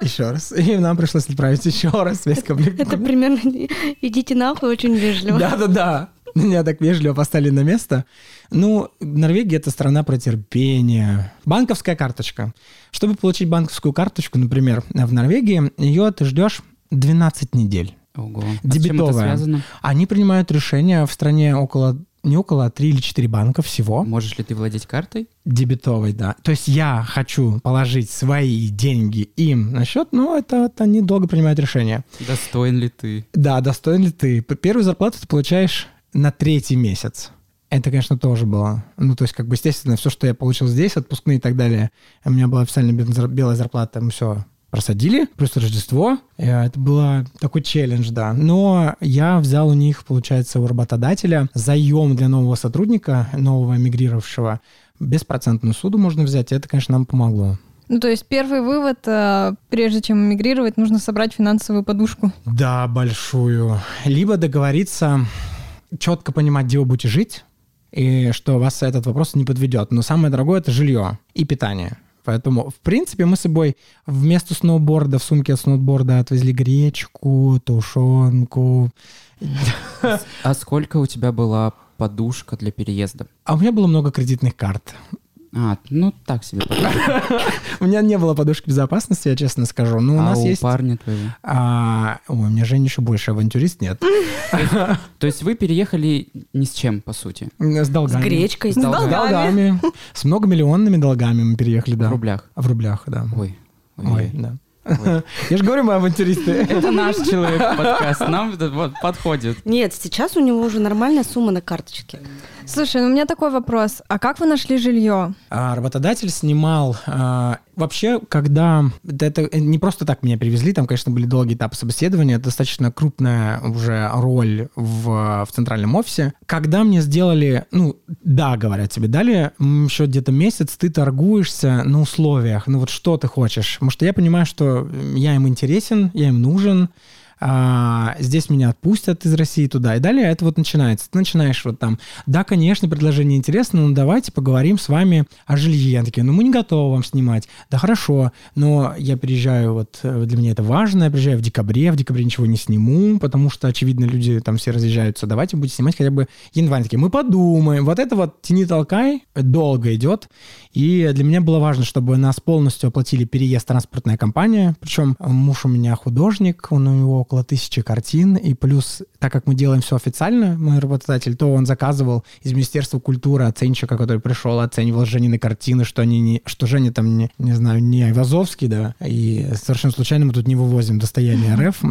Еще раз. И нам пришлось отправить еще раз весь комплект. Это примерно идите нахуй очень вежливо. Да-да-да. Меня так вежливо поставили на место. Ну, Норвегия — это страна про терпение. Банковская карточка. Чтобы получить банковскую карточку, например, в Норвегии, ее ты ждешь 12 недель. Ого. Дебетовая. А с чем это связано? Они принимают решения в стране около не около, а 3 или 4 банка всего. Можешь ли ты владеть картой? Дебетовой, да. То есть я хочу положить свои деньги им на счет, но это вот они долго принимают решение. Достоин ли ты? Да, достоин ли ты. Первую зарплату ты получаешь на третий месяц. Это, конечно, тоже было. Ну, то есть, как бы, естественно, все, что я получил здесь, отпускные и так далее, у меня была официально белая зарплата, мы все просадили, плюс Рождество. Это было такой челлендж, да. Но я взял у них, получается, у работодателя заем для нового сотрудника, нового мигрировавшего. Беспроцентную суду можно взять, и это, конечно, нам помогло. Ну, то есть первый вывод, э, прежде чем эмигрировать, нужно собрать финансовую подушку. Да, большую. Либо договориться четко понимать, где вы будете жить, и что вас этот вопрос не подведет. Но самое дорогое — это жилье и питание. Поэтому, в принципе, мы с собой вместо сноуборда, в сумке от сноуборда отвезли гречку, тушенку. А сколько у тебя была подушка для переезда? А у меня было много кредитных карт. А, ну так себе. У меня не было подушки безопасности, я честно скажу. Но у а нас есть... парня твоего? А, ой, у меня Женя еще больше авантюрист нет. То есть вы переехали ни с чем, по сути? С долгами. С гречкой. С долгами. С многомиллионными долгами мы переехали, да. В рублях? В рублях, да. Ой. Ой, да. Я же говорю, мы авантюристы. Это наш человек подкаст, нам вот подходит. Нет, сейчас у него уже нормальная сумма на карточке. Слушай, ну у меня такой вопрос. А как вы нашли жилье? А, работодатель снимал... а, вообще, когда... да Это не просто так меня привезли, там, конечно, были долгие этапы собеседования, это достаточно крупная уже роль в, в центральном офисе. Когда мне сделали... Ну, да, говорят тебе, дали еще где-то месяц, ты торгуешься на условиях. Ну вот что ты хочешь? Потому что я понимаю, что я им интересен, я им нужен, а, здесь меня отпустят из России туда. И далее это вот начинается. Ты начинаешь вот там, да, конечно, предложение интересно, но давайте поговорим с вами о жилье. Они такие, ну мы не готовы вам снимать. Да хорошо, но я приезжаю, вот э, для меня это важно, я приезжаю в декабре, в декабре ничего не сниму, потому что, очевидно, люди там все разъезжаются. Давайте будете снимать хотя бы январь. Такие, мы подумаем. Вот это вот тяни-толкай долго идет. И для меня было важно, чтобы нас полностью оплатили переезд транспортная компания. Причем муж у меня художник, он у него около тысячи картин. И плюс, так как мы делаем все официально, мой работодатель, то он заказывал из Министерства культуры оценщика, который пришел, оценивал Женины картины, что они не, что Женя там, не, не знаю, не Айвазовский, да. И совершенно случайно мы тут не вывозим достояние РФ.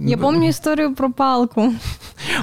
Я помню историю про палку.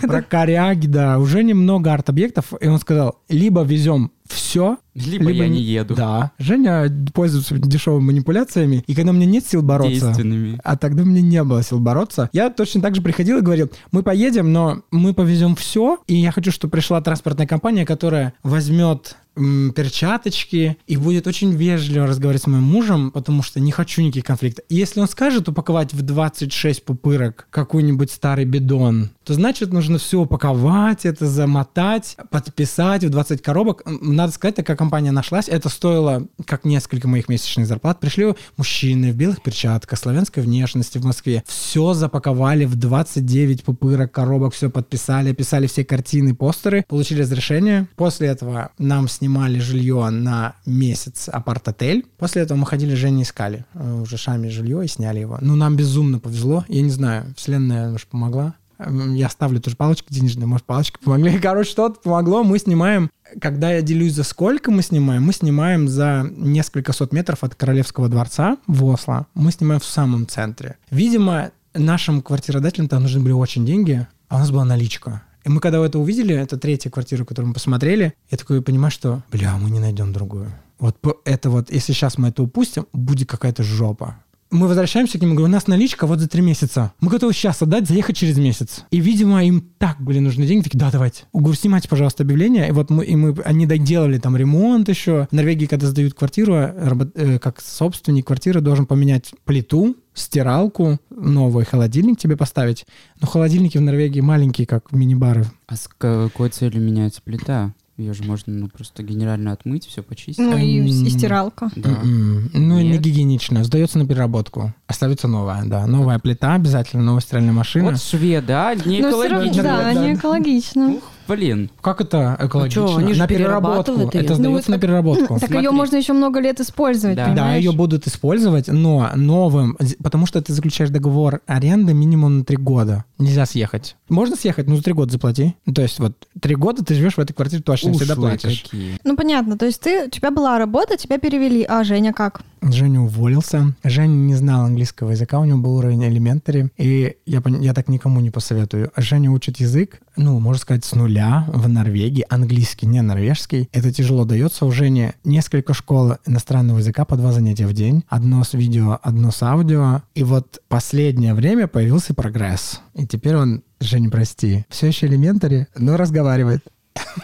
Про коряги, да. Уже немного арт-объектов. И он сказал, либо везем все, Либо, я не еду. Да. Женя пользуется дешевыми манипуляциями, и когда у меня нет сил бороться, Действенными. а тогда у меня не было сил бороться, я точно так же приходил и говорил, мы поедем, но мы повезем все, и я хочу, чтобы пришла транспортная компания, которая возьмет перчаточки и будет очень вежливо разговаривать с моим мужем, потому что не хочу никаких конфликтов. Если он скажет упаковать в 26 пупырок какой-нибудь старый бидон, то значит нужно все упаковать, это замотать, подписать в 20 коробок. Надо сказать, такая компания нашлась. Это стоило как несколько моих месячных зарплат. Пришли мужчины в белых перчатках, славянской внешности в Москве. Все запаковали в 29 пупырок, коробок, все подписали, писали все картины, постеры, получили разрешение. После этого нам снимали жилье на месяц апарт-отель. После этого мы ходили, Жене искали э, уже сами жилье и сняли его. Ну, нам безумно повезло. Я не знаю, вселенная, может, помогла. Эм, Я ставлю тоже палочки денежные, может, палочки помогли. Короче, что-то помогло. Мы снимаем, когда я делюсь за сколько мы снимаем, мы снимаем за несколько сот метров от Королевского дворца в Осло. Мы снимаем в самом центре. Видимо, нашим квартиродателям там нужны были очень деньги, а у нас была наличка. И мы когда это увидели, это третья квартира, которую мы посмотрели, я такой понимаю, что, бля, мы не найдем другую. Вот это вот, если сейчас мы это упустим, будет какая-то жопа. Мы возвращаемся к ним и говорим, у нас наличка вот за три месяца. Мы готовы сейчас отдать, заехать через месяц. И, видимо, им так были нужны деньги. Такие, да, давайте. Говорю, снимайте, пожалуйста, объявление. И вот мы, и мы, они доделали там ремонт еще. В Норвегии, когда сдают квартиру, рабо- э, как собственник квартиры должен поменять плиту, стиралку, новый холодильник тебе поставить. Но холодильники в Норвегии маленькие, как мини-бары. А с какой целью меняется плита? Ее же можно ну, просто генерально отмыть, все почистить. Ну и, и стиралка. Да. М-м. Ну, не Нет. гигиенично. Сдается на переработку. Оставится новая, да. Новая плита обязательно, новая стиральная машина. Вот шведы, а? Не Ну, равно, экологично. да, да. не экологично. Ух, блин. Как это экологично? чё, они же на переработку. Это Ну, сдается вот на переработку. Так ее Смотри. можно еще много лет использовать, Да. Да, ее будут использовать, но новым, потому что ты заключаешь договор аренды минимум на три года. Нельзя съехать. Можно съехать, но за три года заплати. Ну, То есть вот три года ты живешь в этой квартире, точно всегда Ушлые платишь. какие. Ну, понятно. То есть ты, у тебя была работа, тебя перевели. А Женя как? Женя уволился. Женя не знал английского языка, у него был уровень элементари. И я, я так никому не посоветую. Женя учит язык, ну, можно сказать, с нуля в Норвегии. Английский, не норвежский. Это тяжело дается. У Жени несколько школ иностранного языка по два занятия в день. Одно с видео, одно с аудио. И вот последнее время появился прогресс. И теперь он, Женя, прости, все еще элементари, но разговаривает.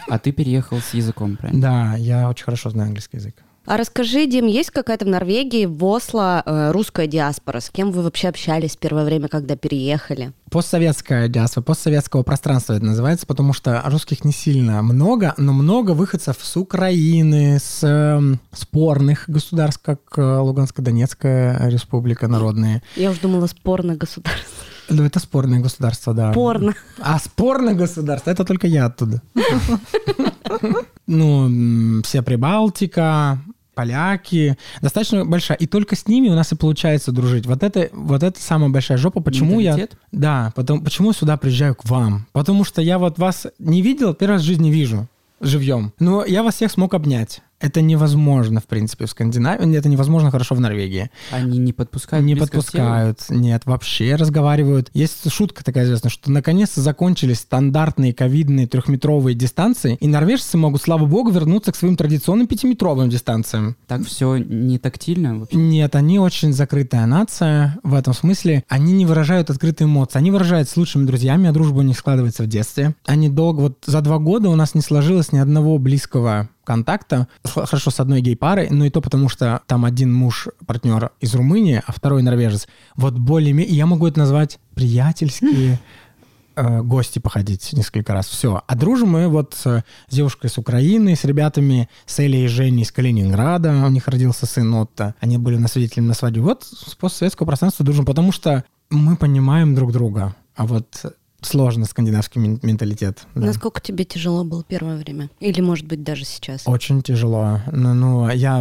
А ты переехал с языком, правильно? Да, я очень хорошо знаю английский язык. А расскажи, Дим, есть какая-то в Норвегии, в Осло э, русская диаспора? С кем вы вообще общались в первое время, когда переехали? Постсоветская диаспора, постсоветского пространства это называется, потому что русских не сильно много, но много выходцев с Украины, с эм, спорных государств, как э, Луганско-Донецкая республика народные. Я уже думала, спорное государство. Ну, это спорные государства, да. Порно. А спорное государство, это только я оттуда. Ну, м, вся Прибалтика, поляки, достаточно большая. И только с ними у нас и получается дружить. Вот это, вот это самая большая жопа. Почему я... Менталитет? Да, потом, почему я сюда приезжаю к вам? Потому что я вот вас не видел, первый раз в жизни вижу живьем. Но я вас всех смог обнять. Это невозможно, в принципе, в Скандинавии. Это невозможно хорошо в Норвегии. Они не подпускают Не подпускают, нет, вообще разговаривают. Есть шутка такая известная, что наконец-то закончились стандартные ковидные трехметровые дистанции, и норвежцы могут, слава богу, вернуться к своим традиционным пятиметровым дистанциям. Так все не тактильно вообще? Нет, они очень закрытая нация в этом смысле. Они не выражают открытые эмоции. Они выражают с лучшими друзьями, а дружба у них складывается в детстве. Они долго, вот за два года у нас не сложилось ни одного близкого контакта. Хорошо, с одной гей-парой, но и то потому, что там один муж, партнер из Румынии, а второй норвежец. Вот более Я могу это назвать приятельские э, гости походить несколько раз. Все. А дружим мы вот с девушкой с Украины, с ребятами, с Элей и Женей из Калининграда. У них родился сын Отто. Они были на свидетелями на свадьбе. Вот с постсоветского пространства дружим, потому что мы понимаем друг друга. А вот сложно скандинавский мен- менталитет. да. Насколько тебе тяжело было первое время? Или, может быть, даже сейчас? Очень тяжело. Ну, ну, я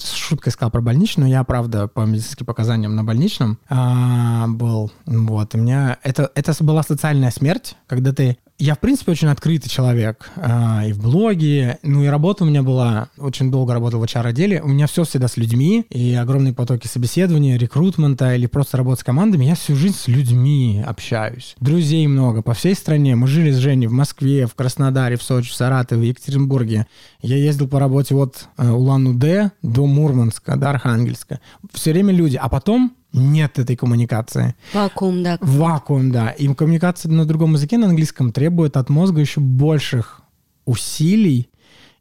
с шуткой сказал про больничную. Я, правда, по медицинским показаниям на больничном а, был. Вот. И у меня... Это, это была социальная смерть, когда ты... Я, в принципе, очень открытый человек. а, и в блоге. Ну, и работа у меня была... Очень долго работал в HR-отделе. У меня все всегда с людьми. И огромные потоки собеседования, рекрутмента или просто работы с командами. Я всю жизнь с людьми общаюсь. Друзей много по всей стране. Мы жили с Женей в Москве, в Краснодаре, в Сочи, в Саратове, в Екатеринбурге. Я ездил по работе от э, Улан-Удэ до Мурманска, до Архангельска. Все время люди. А потом нет этой коммуникации. Вакуум, да. Вакуум, да. И коммуникация на другом языке, на английском, требует от мозга еще больших усилий,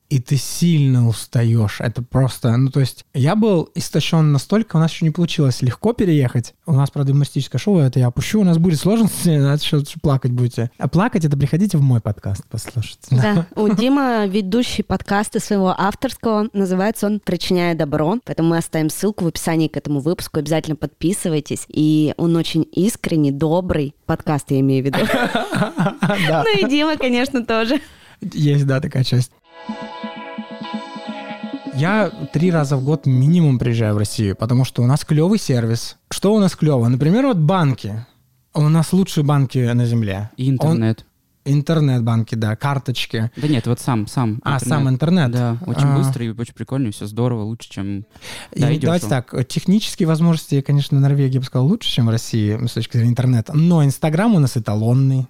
и ты сильно устаешь. Это просто, ну то есть я был истощен настолько, у нас еще не получилось легко переехать. У нас, правда, юмористическое шоу, это я опущу, у нас будет сложности, надо что плакать будете. А плакать это приходите в мой подкаст послушать. Да, у Дима ведущий подкаста своего авторского, называется он «Причиняя добро», поэтому мы оставим ссылку в описании к этому выпуску, обязательно подписывайтесь, и он очень искренний, добрый, подкаст я имею в виду. Ну и Дима, конечно, тоже. есть, да, такая часть. Я три раза в год минимум приезжаю в Россию, потому что у нас клевый сервис. Что у нас клево? Например, вот банки. У нас лучшие банки на земле. И интернет. Он- интернет-банки, да, карточки. Да нет, вот сам, сам. А, сам интернет. Да, очень А. быстро и очень прикольно, все здорово, лучше, чем... И Да, и давайте дешево. так, технические возможности, конечно, в Норвегии, я бы сказал, лучше, чем в России с точки зрения интернета. Но Инстаграм у нас эталонный.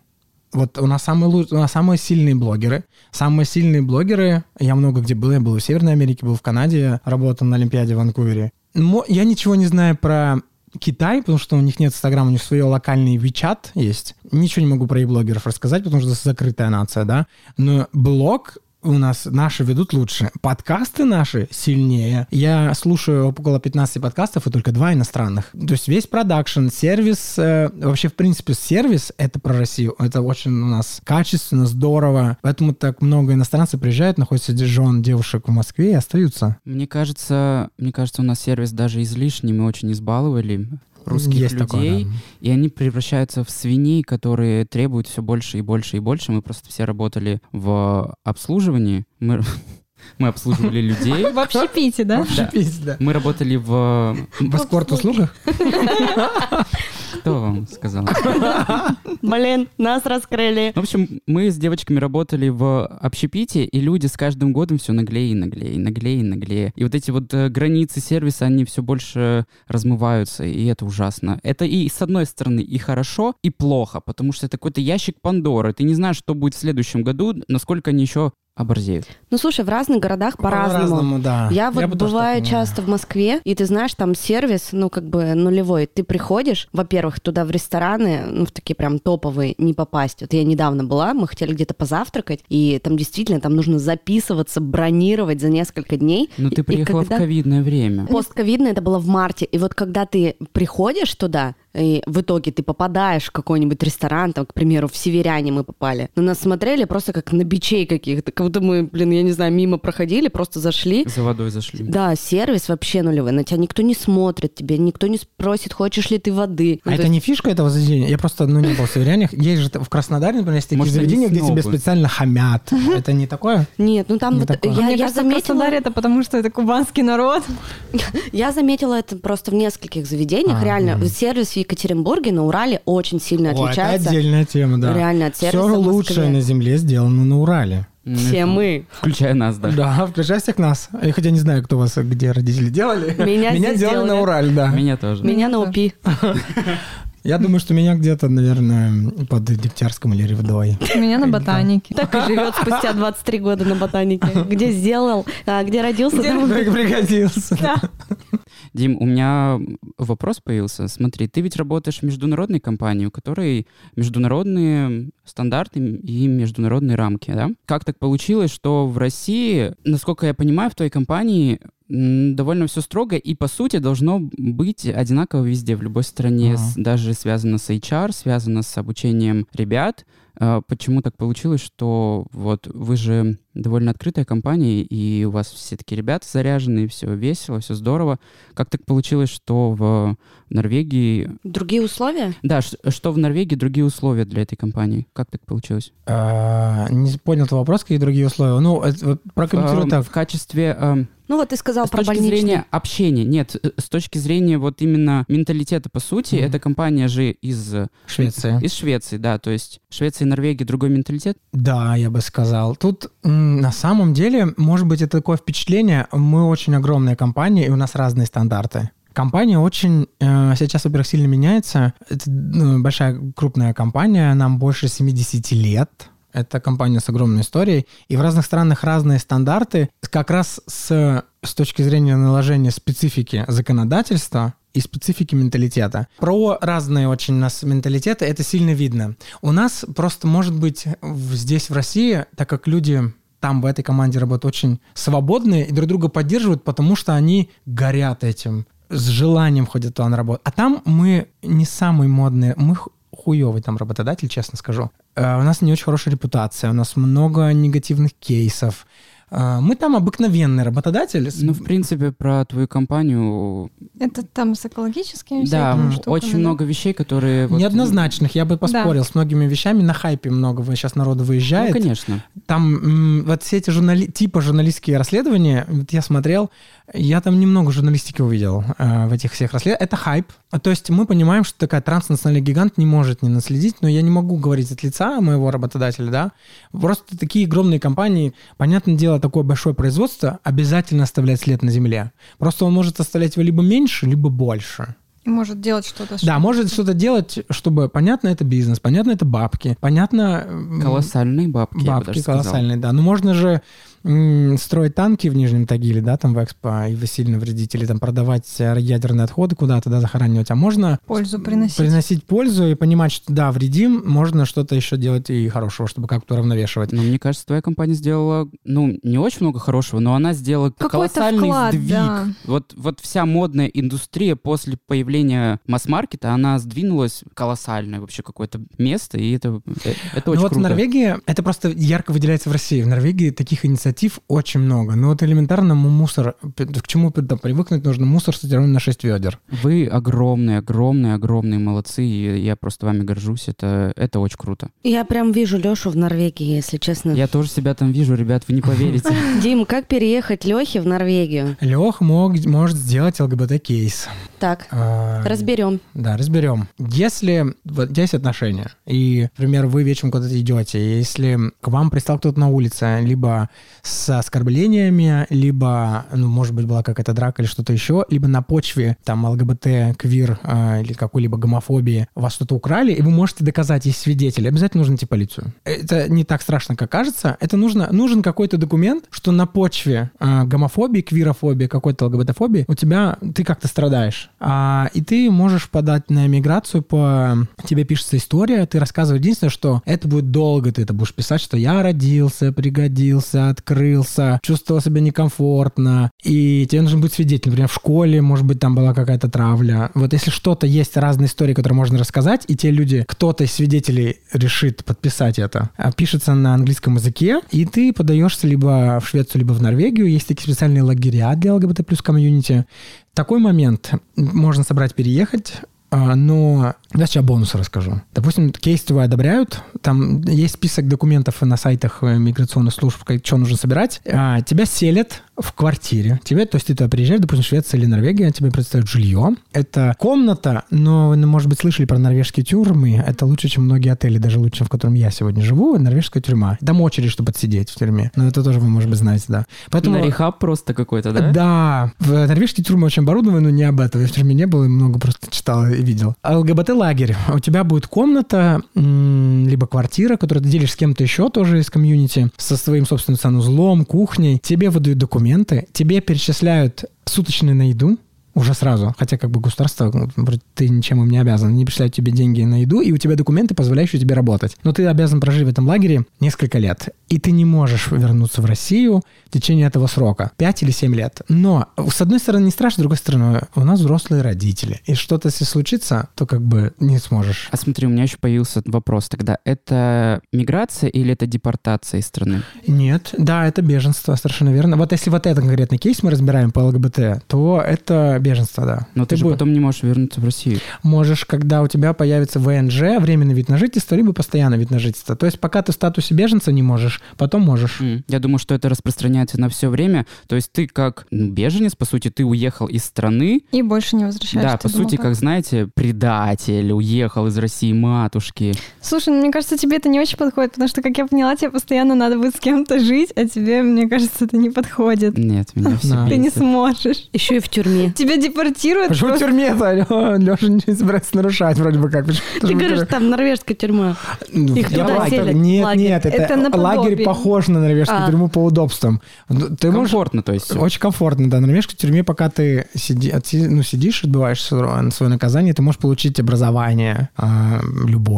Вот у нас самые, лу- у нас самые сильные блогеры. Самые сильные блогеры, я много где был, я был в Северной Америке, был в Канаде, работал на Олимпиаде в Ванкувере. Мо- Я ничего не знаю про Китай, потому что у них нет Инстаграма, у них свой локальный WeChat есть. Ничего не могу про и-блогеров рассказать, потому что закрытая нация, да. Но блог у нас наши ведут лучше. Подкасты наши сильнее. Я слушаю около 15 подкастов и только два иностранных. То есть весь продакшн, сервис, э, вообще в принципе сервис это про Россию. Это очень у нас качественно, здорово. Поэтому так много иностранцев приезжают, находятся жен девушек в Москве и остаются. Мне кажется, мне кажется, у нас сервис даже излишний, мы очень избаловали русских Есть людей, такое, да. и они превращаются в свиней, которые требуют все больше и больше и больше. Мы просто все работали в обслуживании, мы, мы обслуживали людей. В общепите, да? Общепись, да. Мы работали в... В эскорт-услугах? Кто вам сказал? Блин, нас раскрыли. В общем, мы с девочками работали в общепите, и люди с каждым годом все наглее и наглее, и наглее и наглее. И вот эти вот э, границы сервиса, они все больше размываются, и это ужасно. Это и с одной стороны и хорошо, и плохо, потому что это какой-то ящик Пандоры. Ты не знаешь, что будет в следующем году, насколько они еще оборзеют. Ну, слушай, в разных городах по-разному. По-разному, да. Я вот бы тоже бываю так часто в Москве, и ты знаешь, там сервис, ну, как бы нулевой. Ты приходишь, во-первых, туда в рестораны, ну, в такие прям топовые, не попасть. Вот я недавно была, мы хотели где-то позавтракать, и там действительно, там нужно записываться, бронировать за несколько дней. Но И- ты приехала когда- в ковидное время. Постковидно это было в марте. И вот когда ты приходишь туда, и в итоге ты попадаешь в какой-нибудь ресторан, там, к примеру, в Северяне мы попали. На нас смотрели просто как на бичей каких-то. Как будто мы, блин, я не знаю, мимо проходили, просто зашли. За водой зашли. Да, сервис вообще нулевой. На тебя никто не смотрит, тебе никто не спросит, хочешь ли ты воды. А Ну, то это есть- не фишка этого заведения? Я просто, ну, не был в Северянах. Есть же в Краснодаре, например, есть такие Может, заведения, где тебе специально хамят. Это не такое? Нет, ну там Не вот такое. я, Мне я кажется, в заметила, Краснодаре это потому, что это кубанский народ. я заметила это просто в нескольких заведениях. А, Реально, сервис в Екатеринбурге на Урале очень сильно О, это отличается. отдельная тема, да. Реально от сервиса Все лучшее на земле сделано на Урале. Все это- мы. Включая нас, да. Да, включай всех нас. Я хотя не знаю, кто у вас, где родители делали. Меня здесь делали на делали. Урале, да. Меня тоже. Меня на. УПИ. Я думаю, что меня где-то, наверное, под Дегтярском или Ревдой. Меня на ботанике. Так и живет спустя 23 года на ботанике. Где сделал, а, где родился, там и Пригодился. Да. Дим, у меня вопрос появился. Смотри, ты ведь работаешь в международной компании, у которой международные стандарты и международные рамки, да? Как так получилось, что в России, насколько я понимаю, в твоей компании довольно все строго и, по сути, должно быть одинаково везде, в любой стране, с- даже связано с HR, связано с обучением ребят. А Почему так получилось, что вот вы же довольно открытая компания, и у вас все такие ребята заряженные, все весело, все здорово. Как так получилось, что в Норвегии... другие условия? Да, что в Норвегии другие условия для этой компании? Как так получилось? А, Не понял твой вопрос, какие другие условия. Ну, это вот прокомментирую Эм, так. В качестве... эм, Ну вот ты сказал с про точки больничный. зрения общения, нет, э, с точки зрения вот именно менталитета, по сути, Мгм. эта компания же из, Швеция. из Швеции, да, то есть Швеция и Норвегия другой менталитет? Да, я бы сказал. Тут на самом деле, может быть, это такое впечатление, мы очень огромная компания, и у нас разные стандарты. Компания очень э, сейчас, во-первых, сильно меняется. Это ну, большая, крупная компания, нам больше 70 лет. Это компания с огромной историей. И в разных странах разные стандарты. Как раз с, с точки зрения наложения специфики законодательства и специфики менталитета. Про разные очень у нас менталитеты это сильно видно. У нас просто, может быть, здесь, в России, так как люди там в этой команде работают очень свободные и друг друга поддерживают, потому что они горят этим, с желанием ходят туда на работу. А там мы не самые модные, мы ху- хуёвый там работодатель, честно скажу. Э, У нас не очень хорошая репутация, у нас много негативных кейсов. Э, Мы там обыкновенный работодатель. Ну, в принципе, про твою компанию, Это там с экологическими да, штуками, очень да? много вещей, которые... вот- Неоднозначных, я бы поспорил с многими вещами. На хайпе много сейчас народу Ну, выезжает. конечно. Там вот все эти журнали... типа журналистские расследования, вот я смотрел, я там немного журналистики увидел э, в этих всех расследованиях. Это хайп. А, То есть мы понимаем, что такая транснациональный гигант не может не наследить, но я не могу говорить от лица моего работодателя, да. Просто такие огромные компании, понятное дело, такое большое производство обязательно оставляет след на земле. Просто он может оставлять его либо меньше, либо больше. Может делать что-то. Да, может что-то делать, чтобы понятно, это бизнес, понятно, это бабки, понятно... Колоссальные бабки, я бы Бабки даже сказал. колоссальные, да. Но можно же строить танки в Нижнем Тагиле, да, там в Экспо, и вы сильно вредите, или там продавать э, ядерные отходы куда-то, да, захоранивать. А можно Пользу приносить. приносить пользу и понимать, что да, вредим, можно что-то еще делать и хорошего, чтобы как-то уравновешивать. Ну, мне кажется, твоя компания сделала, ну, не очень много хорошего, но она сделала Какой-то колоссальный вклад, сдвиг. да. Вот, вот вся модная индустрия после появления масс-маркета, она сдвинулась в колоссальное вообще какое-то место, и это, э, это Ну очень вот в круто. Норвегии это просто ярко выделяется в России. В Норвегии таких инициатив очень много. Ну вот элементарно мусор, к чему там привыкнуть нужно, мусор сортирован на 6 ведер. Вы огромные, огромные, огромные молодцы, и я просто вами горжусь, это, это очень круто. Я прям вижу Лешу в Норвегии, если честно. Я тоже себя там вижу, ребят, вы не поверите. Дим, как переехать Лехе в Норвегию? Лех мог, может сделать ЛГБТ-кейс. Так, А, разберем. Да, разберем. Если вот есть отношения, и, например, вы вечером куда-то идете, если к вам пристал кто-то на улице, либо с оскорблениями, либо, ну, может быть, была какая-то драка или что-то еще, либо на почве там ЛГБТ, квир э, или какой-либо гомофобии вас что-то украли, и вы можете доказать, есть свидетели, обязательно нужно идти в полицию. Это не так страшно, как кажется. Это нужно, нужен какой-то документ, что на почве э, гомофобии, квирофобии, какой-то ЛГБТ-фобии у тебя, ты как-то страдаешь. А, и ты можешь подать на миграцию по... Тебе пишется история, ты рассказываешь единственное, что это будет долго, ты это будешь писать, что я родился, пригодился, открылся, чувствовал себя некомфортно, и тебе нужен будет свидетель. Например, в школе, может быть, там была какая-то травля. Вот если что-то есть, разные истории, которые можно рассказать, и те люди, кто-то из свидетелей решит подписать это, а, пишется на английском языке, и ты подаешься либо в Швецию, либо в Норвегию. Есть такие специальные лагеря для ЛГБТ плюс комьюнити. Такой момент можно собрать, переехать, но я сейчас бонусы расскажу. Допустим, кейс твой одобряют, там есть список документов на сайтах э, миграционных служб, что нужно собирать. А, Тебя селят в квартире. Тебе, то есть ты туда приезжаешь, допустим, Швеция или Норвегия, тебе представляют жилье. Это комната, но вы, может быть, слышали про норвежские тюрьмы. Это лучше, чем многие отели, даже лучше, чем в котором я сегодня живу. Норвежская тюрьма. Там очередь, чтобы отсидеть в тюрьме. Но это тоже вы, может быть, знаете, да. Поэтому... На рехаб просто какой-то, да? Да, в норвежские тюрьмы очень оборудованы, но не об этом. Я в тюрьме не был и много просто читал видел. ЛГБТ-лагерь. У тебя будет комната, либо квартира, которую ты делишь с кем-то еще тоже из комьюнити, со своим собственным санузлом, кухней. Тебе выдают документы, тебе перечисляют суточные на еду, уже сразу. Хотя как бы государство, ну, ты ничем им не обязан. Они присылают тебе деньги на еду, и у тебя документы, позволяющие тебе работать. Но ты обязан прожить в этом лагере несколько лет. И ты не можешь вернуться в Россию в течение этого срока. 5 или 7 лет. Но, с одной стороны, не страшно, с другой стороны, у нас взрослые родители. И что-то, если случится, то как бы не сможешь. А смотри, у меня еще появился вопрос тогда. Это миграция или это депортация из страны? Нет, да, это беженство, совершенно верно. Вот если вот этот конкретный кейс мы разбираем по ЛГБТ, то это беженство, да. Но ты, же бу- потом не можешь вернуться в Россию. можешь, когда у тебя появится ВНЖ, временный вид на жительство, либо постоянный вид на жительство. То есть пока ты в статусе беженца не можешь, потом можешь. М, Я думаю, что это распространяется на все время. То есть ты как ну, беженец, по сути, ты уехал из страны. И больше не возвращаешься. да, по ты думал сути, так? как, знаете, предатель, уехал из России матушки. Слушай, ну, мне кажется, тебе это не очень подходит, потому что, как я поняла, тебе постоянно надо будет с кем-то жить, а тебе, мне кажется, это не подходит. Нет, меня все. Ты не сможешь. Еще и в тюрьме. Тебя депортируют. Почему в тюрьме-то? Леша не собирается нарушать вроде бы как. Ты говоришь, там норвежская тюрьма. Ну, Их туда селят, Нет, нет, это, лагерь похож на норвежскую А. тюрьму по удобствам. Ну. Комфортно, то есть. Очень комфортно, да. На норвежской тюрьме, пока ты сиди, отси- ну, сидишь, отбываешь свое, наказание, ты можешь получить образование а,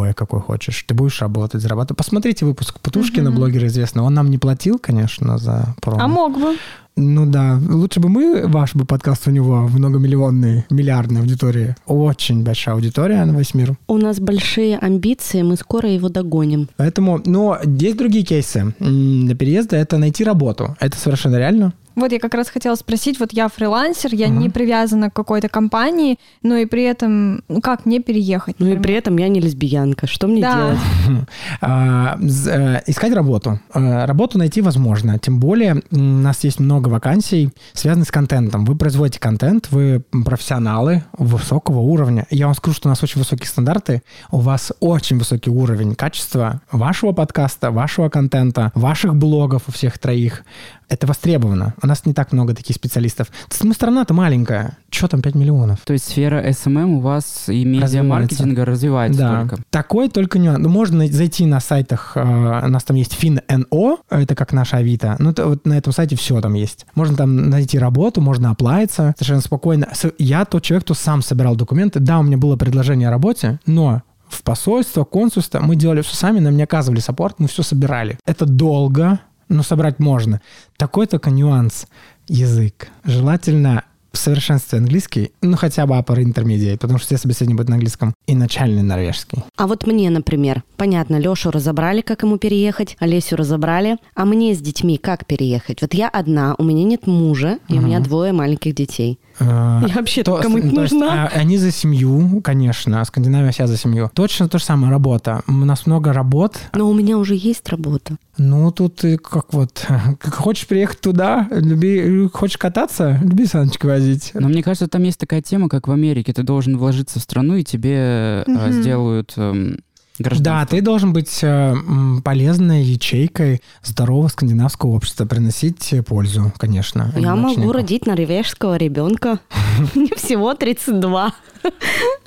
любое, какое хочешь. Ты будешь работать, зарабатывать. Посмотрите выпуск Путушкина, блогера известного. Он нам не платил, конечно, за промо. А мог бы. Ну да, лучше бы мы, ваш бы подкаст у него, многомиллионный, миллиардной аудитории. Очень большая аудитория на весь мир. У нас большие амбиции, мы скоро его догоним. Поэтому, но есть другие кейсы. Для переезда это найти работу. Это совершенно реально. Вот я как раз хотела спросить, вот я фрилансер, я Мгм. не привязана к какой-то компании, но и при этом, ну как мне переехать? Ну и например? при этом я не лесбиянка. Что мне Да. делать? А, э, Искать работу. Э, Работу найти возможно. Тем более у нас есть много вакансий, связанных с контентом. Вы производите контент, вы профессионалы высокого уровня. Я вам скажу, что у нас очень высокие стандарты. У вас очень высокий уровень качества вашего подкаста, вашего контента, ваших блогов у всех троих. Это востребовано. У нас не так много таких специалистов. Мы страна-то маленькая. Что там 5 миллионов? То есть сфера SMM у вас и медиа-маркетинга развивается да. только? Такой только нюанс. Ну, можно зайти на сайтах, э, у нас там есть FinNO, это как наша Авито. Ну, то, вот на этом сайте все там есть. Можно там найти работу, можно оплавиться совершенно спокойно. Я тот человек, кто сам собирал документы. Да, у меня было предложение о работе, но в посольство, консульство, мы делали все сами, нам не оказывали саппорт, мы все собирали. Это долго, но собрать можно. Такой только нюанс. Язык. Желательно в совершенстве английский, ну хотя бы upper intermediate, потому что все собеседования будут на английском, и начальный норвежский. А вот мне, например, понятно, Лешу разобрали, как ему переехать, Олесю разобрали, а мне с детьми как переехать? Вот я одна, у меня нет мужа, и у меня двое маленьких детей. Я вообще то- кому-нибудь то есть, нужна? а, они за семью, конечно, а Скандинавия вся за семью. Точно то же самое, работа. У нас много работ. Но у меня уже есть работа. Ну, тут ты как вот, как хочешь приехать туда, люби, хочешь кататься, люби саночки возить. Но мне кажется, там есть такая тема, как в Америке. Ты должен вложиться в страну, и тебе э, Мгм. сделают эм, Да, ты должен быть э, полезной ячейкой здорового скандинавского общества, приносить э, пользу, конечно. Я могу родить норвежского ребенка. Мне всего 32.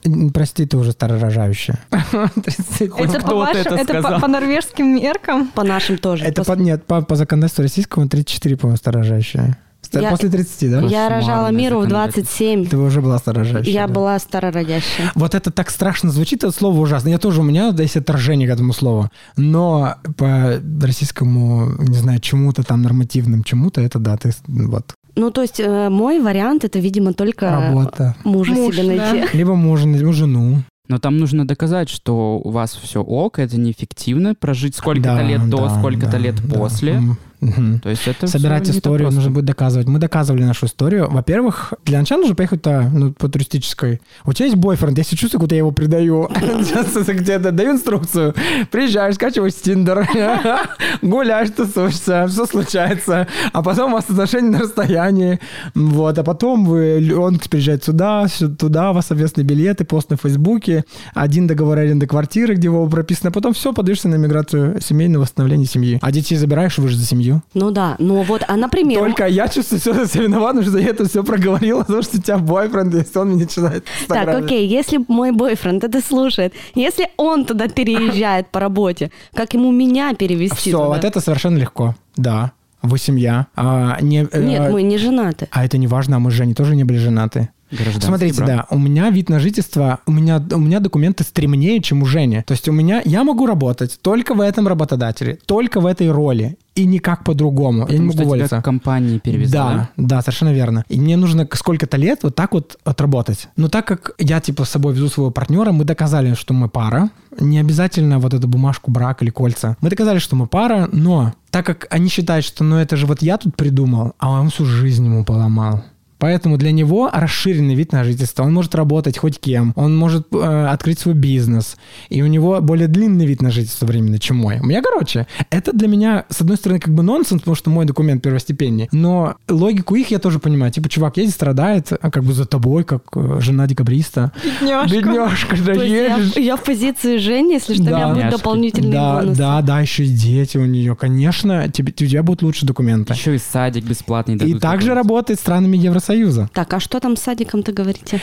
М, Прости, ты уже старорожающая. 30. Хоть это по, вашим- это по, норвежским меркам. По нашим тоже. Это нет, по, по законодательству российскому 34, по-моему, старорожащая. Я- После 30, да? Я рожала миру в законодательство. 27. Ты уже была старорожащая. Я да. была старородящая. Вот это так страшно звучит, это слово ужасно. Я тоже, у меня есть отторжение к этому слову. Но по российскому, не знаю, чему-то там нормативным, чему-то, это да, ты вот Ну, то есть э, мой вариант это, видимо, только работа. мужа Муж, себе да. найти. Либо мужа, либо жену. Но там нужно доказать, что у вас все ок, это неэффективно, прожить сколько-то Да, лет до, да, сколько-то да, лет да. после. Мгм. То есть это Собирать историю нужно будет доказывать. Мы доказывали нашу историю. Во-первых, для начала нужно поехать то, ну, по туристической. У тебя есть бойфренд, я себя чувствую, как будто я его предаю. Где-то даю инструкцию. Приезжаешь, скачиваешь Тиндер, гуляешь, тусуешься, все случается. А потом у вас отношения на расстоянии. Вот. А потом вы, он приезжает сюда, сю- туда, у вас совместные билеты, пост на Фейсбуке, один договор аренды квартиры, где его прописано. Потом все, подаешься на миграцию семейное восстановление семьи. А детей забираешь, вы же за семью. Ну да, ну вот, а например... Только я чувствую себя за виноват, потому что я это все проговорила, потому что у тебя бойфренд есть, он мне начинает Так, окей, если мой бойфренд это слушает, если он туда переезжает по работе, как ему меня перевести Все, вот это совершенно легко. Да, вы семья. А, не, э, Нет, мы не женаты. а это не важно, а мы с Женей тоже не были женаты. Гражданский Смотрите, брак. да, у меня вид на жительство, у меня, у меня документы стремнее, чем у Жени. То есть у меня, я могу работать только в этом работодателе, только в этой роли, и никак по-другому. я не Потому могу что тебя уволиться. к компании перевезла, Да, да, совершенно верно. И мне нужно сколько-то лет вот так вот отработать. Но так как я типа с собой везу своего партнера, мы доказали, что мы пара. Не обязательно вот эту бумажку брак или кольца. Мы доказали, что мы пара, но так как они считают, что ну это же вот я тут придумал, а он всю жизнь ему поломал. Поэтому для него расширенный вид на жительство. Он может работать хоть кем, он может э, открыть свой бизнес, и у него более длинный вид на жительство временно, чем мой. У меня, короче, это для меня, с одной стороны, как бы нонсенс, потому что мой документ первостепенней, но логику их я тоже понимаю. Типа, чувак едет, страдает, а как бы за тобой, как э, жена декабриста. Бедняжка. Бедняжка, да есть я, едешь. я в позиции Жени, если что, у Да. меня будут Бедняжка. дополнительные Да, бонусы. да, да, еще и дети у нее. Конечно, тебе, у тебя будут лучше документы. Еще и садик бесплатный И также работает странами Евросоюза. Так, а что там с садиком-то говорите?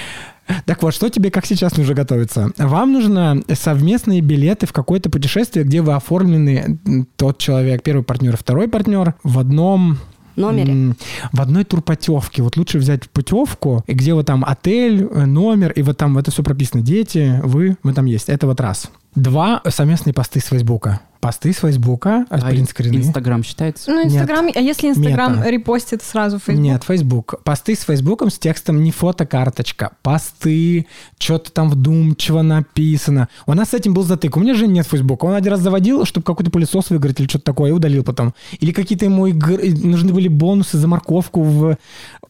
Так вот, что тебе как сейчас нужно готовиться? Вам нужно совместные билеты в какое-то путешествие, где вы оформлены, тот человек, первый партнер, второй партнер, в одном Номере? в одной турпутевке. Вот лучше взять путевку, где вот там отель, э, номер, и вот там это все прописано. Дети, вы, вы там есть. Это вот раз. Два совместные посты с Фейсбука. Посты с Фейсбука, А принтскрины. Инстаграм считается? Ну, Инстаграм, а если Инстаграм Мета. репостит сразу Фейсбук? Нет, Facebook. Посты с Фейсбуком с текстом не фотокарточка. Посты, что-то там вдумчиво написано. У нас с этим был затык. У меня же нет Фейсбука. Он один раз заводил, чтобы какой-то пылесос выиграть или что-то такое, и удалил потом. Или какие-то ему игр- нужны были бонусы за морковку в,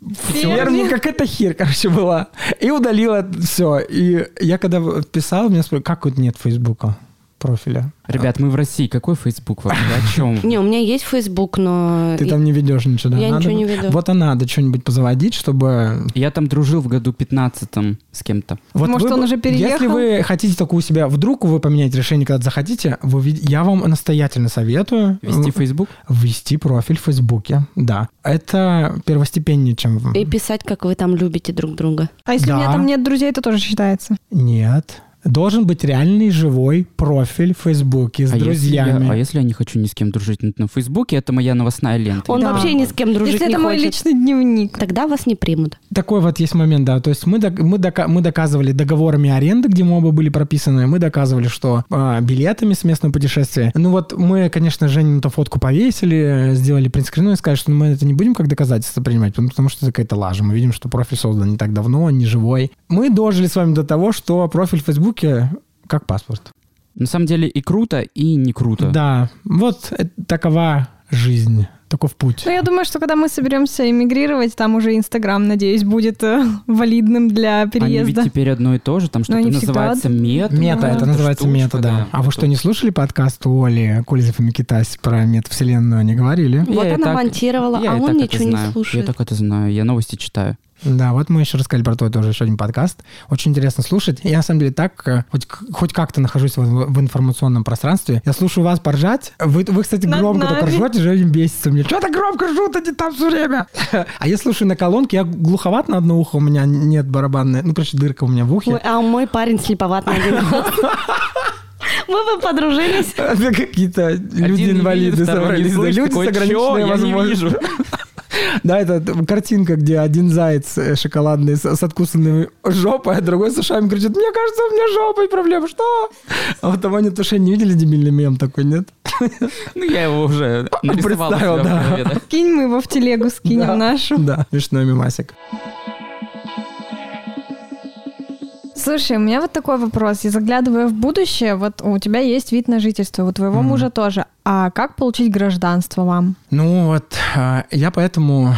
в Ферме. ферме. Какая-то хер, короче, была. И удалила все. И я когда писал, меня спрашивали, как вот нет Фейсбука? Профиля. Ребят, мы в России. Какой Facebook вообще? О чем? Не, у меня есть Facebook, но... Ты там не ведешь ничего, да? Я ничего не веду. Вот и надо что-нибудь позаводить, чтобы... Я там дружил в году 15 с кем-то. Вот Может, он уже переехал? Если вы хотите только у себя, вдруг вы поменяете решение, когда захотите, я вам настоятельно советую Вести Facebook? ввести профиль в Фейсбуке. Да. Это первостепеннее, чем... в- И писать, как вы там любите друг друга. А если у меня там нет друзей, это тоже считается. Нет. Должен быть реальный живой профиль в Фейсбуке с а друзьями. Если я, а если я не хочу ни с кем дружить на Фейсбуке, это моя новостная лента. Он Да. вообще ни с кем дружить если не это мой личный дневник. Тогда вас не примут. Такой вот есть момент, да. То есть мы, док- мы, дока- мы доказывали договорами аренды, где мы оба были прописаны. Мы доказывали, что а, билетами с местного путешествия. Ну вот мы, конечно, Женю эту фотку повесили, сделали принтскрин и сказали, что мы это не будем как доказательство принимать, потому, потому что это какая-то лажа. Мы видим, что профиль создан не так давно, он не живой. Мы дожили с вами до того, что профиль в Фейсбуке как паспорт. На самом деле и круто, и не круто. Да, вот э, такова жизнь, таков путь. Ну, я думаю, что когда мы соберемся эмигрировать, там уже Инстаграм, надеюсь, будет э, валидным для Они ведь переезда. теперь одно и то же, там что-то всегда называется мета. Мета, это называется штучка, мета, да. А вы что, не слушали подкаст у Оли Кользев и Микитась про метавселенную? Они говорили? Вот она так- монтировала, я а он ничего не слушает. Я так это знаю, я новости читаю. Да, вот мы еще рассказали про твой тоже еще один подкаст. Очень интересно слушать. Я, на самом деле, так э, хоть, хоть как-то нахожусь в, в информационном пространстве. Я слушаю вас поржать. Вы, вы кстати, Над громко только нами. ржете, Женя бесится мне. Что ты громко ржут, они там все время? А я слушаю на колонке, я глуховат на одно ухо, у меня нет барабанной, ну, короче, дырка у меня в ухе. Ой, А мой парень слеповат на один. Мы бы подружились. Это какие-то люди-инвалиды собрались. люди с такой, «Чё? ограниченной возможностью. Да, это картинка, где один заяц э, шоколадный с, с откусанной жопой, а другой с ушами кричит, мне кажется, у меня жопой проблема, что? А вот того не то, что не видели дебильный мем такой, нет? Ну, я его уже нарисовал Представил, да. Кинь мы его в телегу, скинем нашу. Да, смешной мемасик. Слушай, у меня вот такой вопрос. Я заглядываю в будущее. Вот у тебя есть вид на жительство, у твоего Мгм. мужа тоже. А как получить гражданство вам? Ну вот, а, я поэтому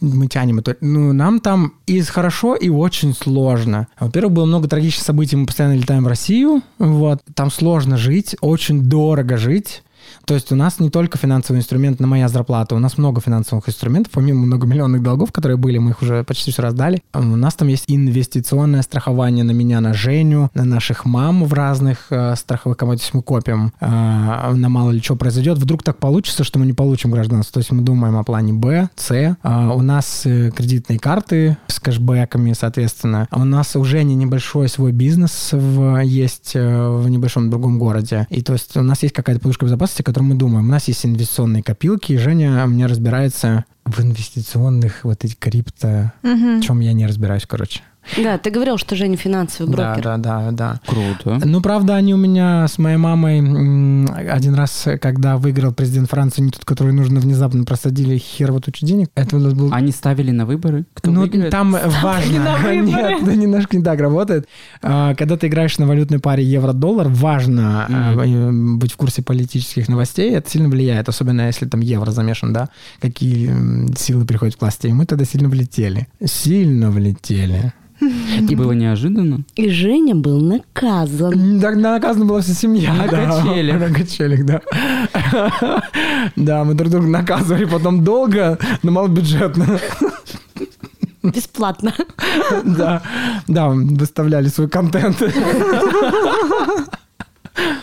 мы тянем это. Ну, нам там и хорошо, и очень сложно. Во-первых, было много трагических событий, мы постоянно летаем в Россию, вот. Там сложно жить, очень дорого жить. То есть у нас не только финансовый инструмент на моя зарплата, у нас много финансовых инструментов, помимо многомиллионных долгов, которые были, мы их уже почти все раздали. А У нас там есть инвестиционное страхование на меня, на Женю, на наших мам в разных э, страховых компаниях. Мы копим э, на мало ли что произойдет. Вдруг так получится, что мы не получим гражданство. То есть мы думаем о плане Б, С. А у нас э, кредитные карты с кэшбэками, соответственно. А у нас у Жени небольшой свой бизнес в- есть э, в небольшом другом городе. И то есть у нас есть какая-то подушка безопасности, о которой мы думаем. У нас есть инвестиционные копилки, и Женя мне разбирается в инвестиционных вот эти крипто... Мгм. В чем я не разбираюсь, короче. Да, ты говорил, что Женя финансовый Да, брокер. да, да, да. Круто. Ну, правда, они у меня с моей мамой один раз, когда выиграл президент Франции, не тот, который нужно, внезапно просадили херово тучу денег. Это у нас был... Они ставили на выборы? Кто ну, выиграет? там на важно. выборы. Нет, это немножко не так работает. А, Когда ты играешь на валютной паре евро-доллар, важно э, быть в курсе политических новостей. Это сильно влияет, особенно если там евро замешан, да, какие силы приходят к власти. И мы тогда сильно влетели. Сильно влетели. И было неожиданно. И Женя был наказан. Так наказана была вся семья. На да. качелях. На качелях, да. Да, мы друг друга наказывали потом долго, но малобюджетно. Бесплатно. Да, да, выставляли свой контент.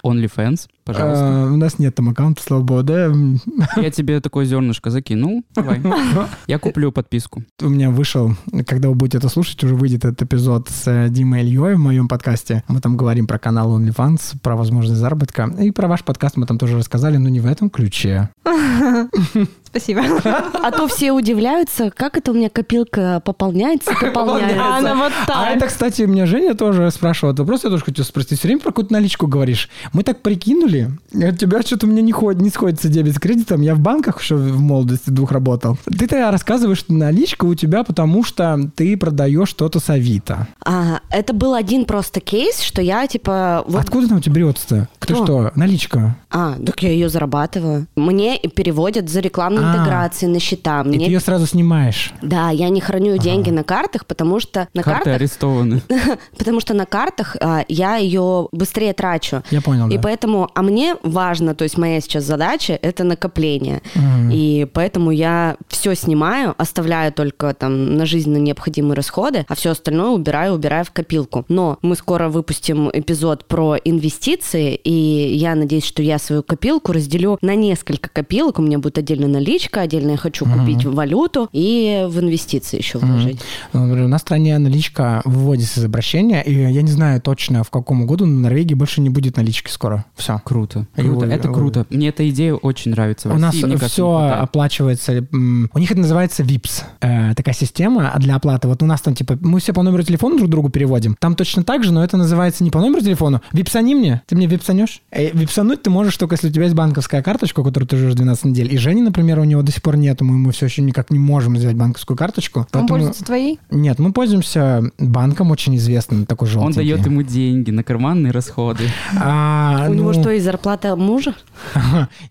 OnlyFans, пожалуйста. А, У нас нет там аккаунта, слава богу, да. Я тебе такое зернышко закинул. Давай. Я куплю подписку. У меня вышел, когда вы будете это слушать, уже выйдет этот эпизод с э, Димой Ильей в моем подкасте. Мы там говорим про канал OnlyFans, про возможность заработка. И про ваш подкаст мы там тоже рассказали, но не в этом ключе. Спасибо. А то все удивляются, как это у меня копилка пополняется, А пополняется. она вот А так. это, кстати, меня Женя тоже спрашивала. Ты просто я тоже хочу спросить. Ты все время про какую-то наличку говоришь. Мы так прикинули. У тебя что-то у меня не, ходит, не сходится дебет с кредитом. Я в банках еще в молодости двух работал. Ты тогда рассказываешь, что наличка у тебя, потому что ты продаешь что-то с Авито. А, это был один просто кейс, что я типа... вот- Откуда там у тебя берется-то? Ты Кто? что, наличка? А, так я ее зарабатываю. Мне переводят за А. интеграции на счета. И Мне... ты ее сразу снимаешь. Да, я не храню деньги на картах, потому что на Карты картах, арестованы. потому что на картах а, я ее быстрее трачу. Я понял, И да. поэтому, а мне важно, то есть моя сейчас задача это накопление. Мгм. И поэтому я все снимаю, оставляю только там на жизненно необходимые расходы, а все остальное убираю, убираю в копилку. Но мы скоро выпустим эпизод про инвестиции, и я надеюсь, что я свою копилку разделю на несколько копилок. У меня будет отдельно наличка, отдельно я хочу купить валюту и в инвестиции еще вложить. Ну, например, у нас в стране наличка выводится из обращения, и я не знаю точно, в каком году, но в Норвегии больше не будет налички скоро. Все. Круто. Круто. вы- Это вы- круто. Мне эта идея очень нравится. В У нас России, кажется, все оплачивается. У них это называется VIPS. э, такая система для оплаты. Вот у нас там, типа, мы все по номеру телефона друг другу переводим. Там точно так же, но это называется не по номеру телефона. Випсани мне. Ты мне випсанешь? Э, випсануть ты можешь только, если у тебя есть банковская карточка, которую ты живешь 12 недель. И Жени, например, у него до сих пор нету. Мы, мы все еще никак не можем сделать банковскую карточку. Он Поэтому- пользуется твоей? Нет, мы пользуемся банком очень известным, такой Он желтенький. дает ему деньги на карманные расходы. А, У него ну, что, и зарплата мужа?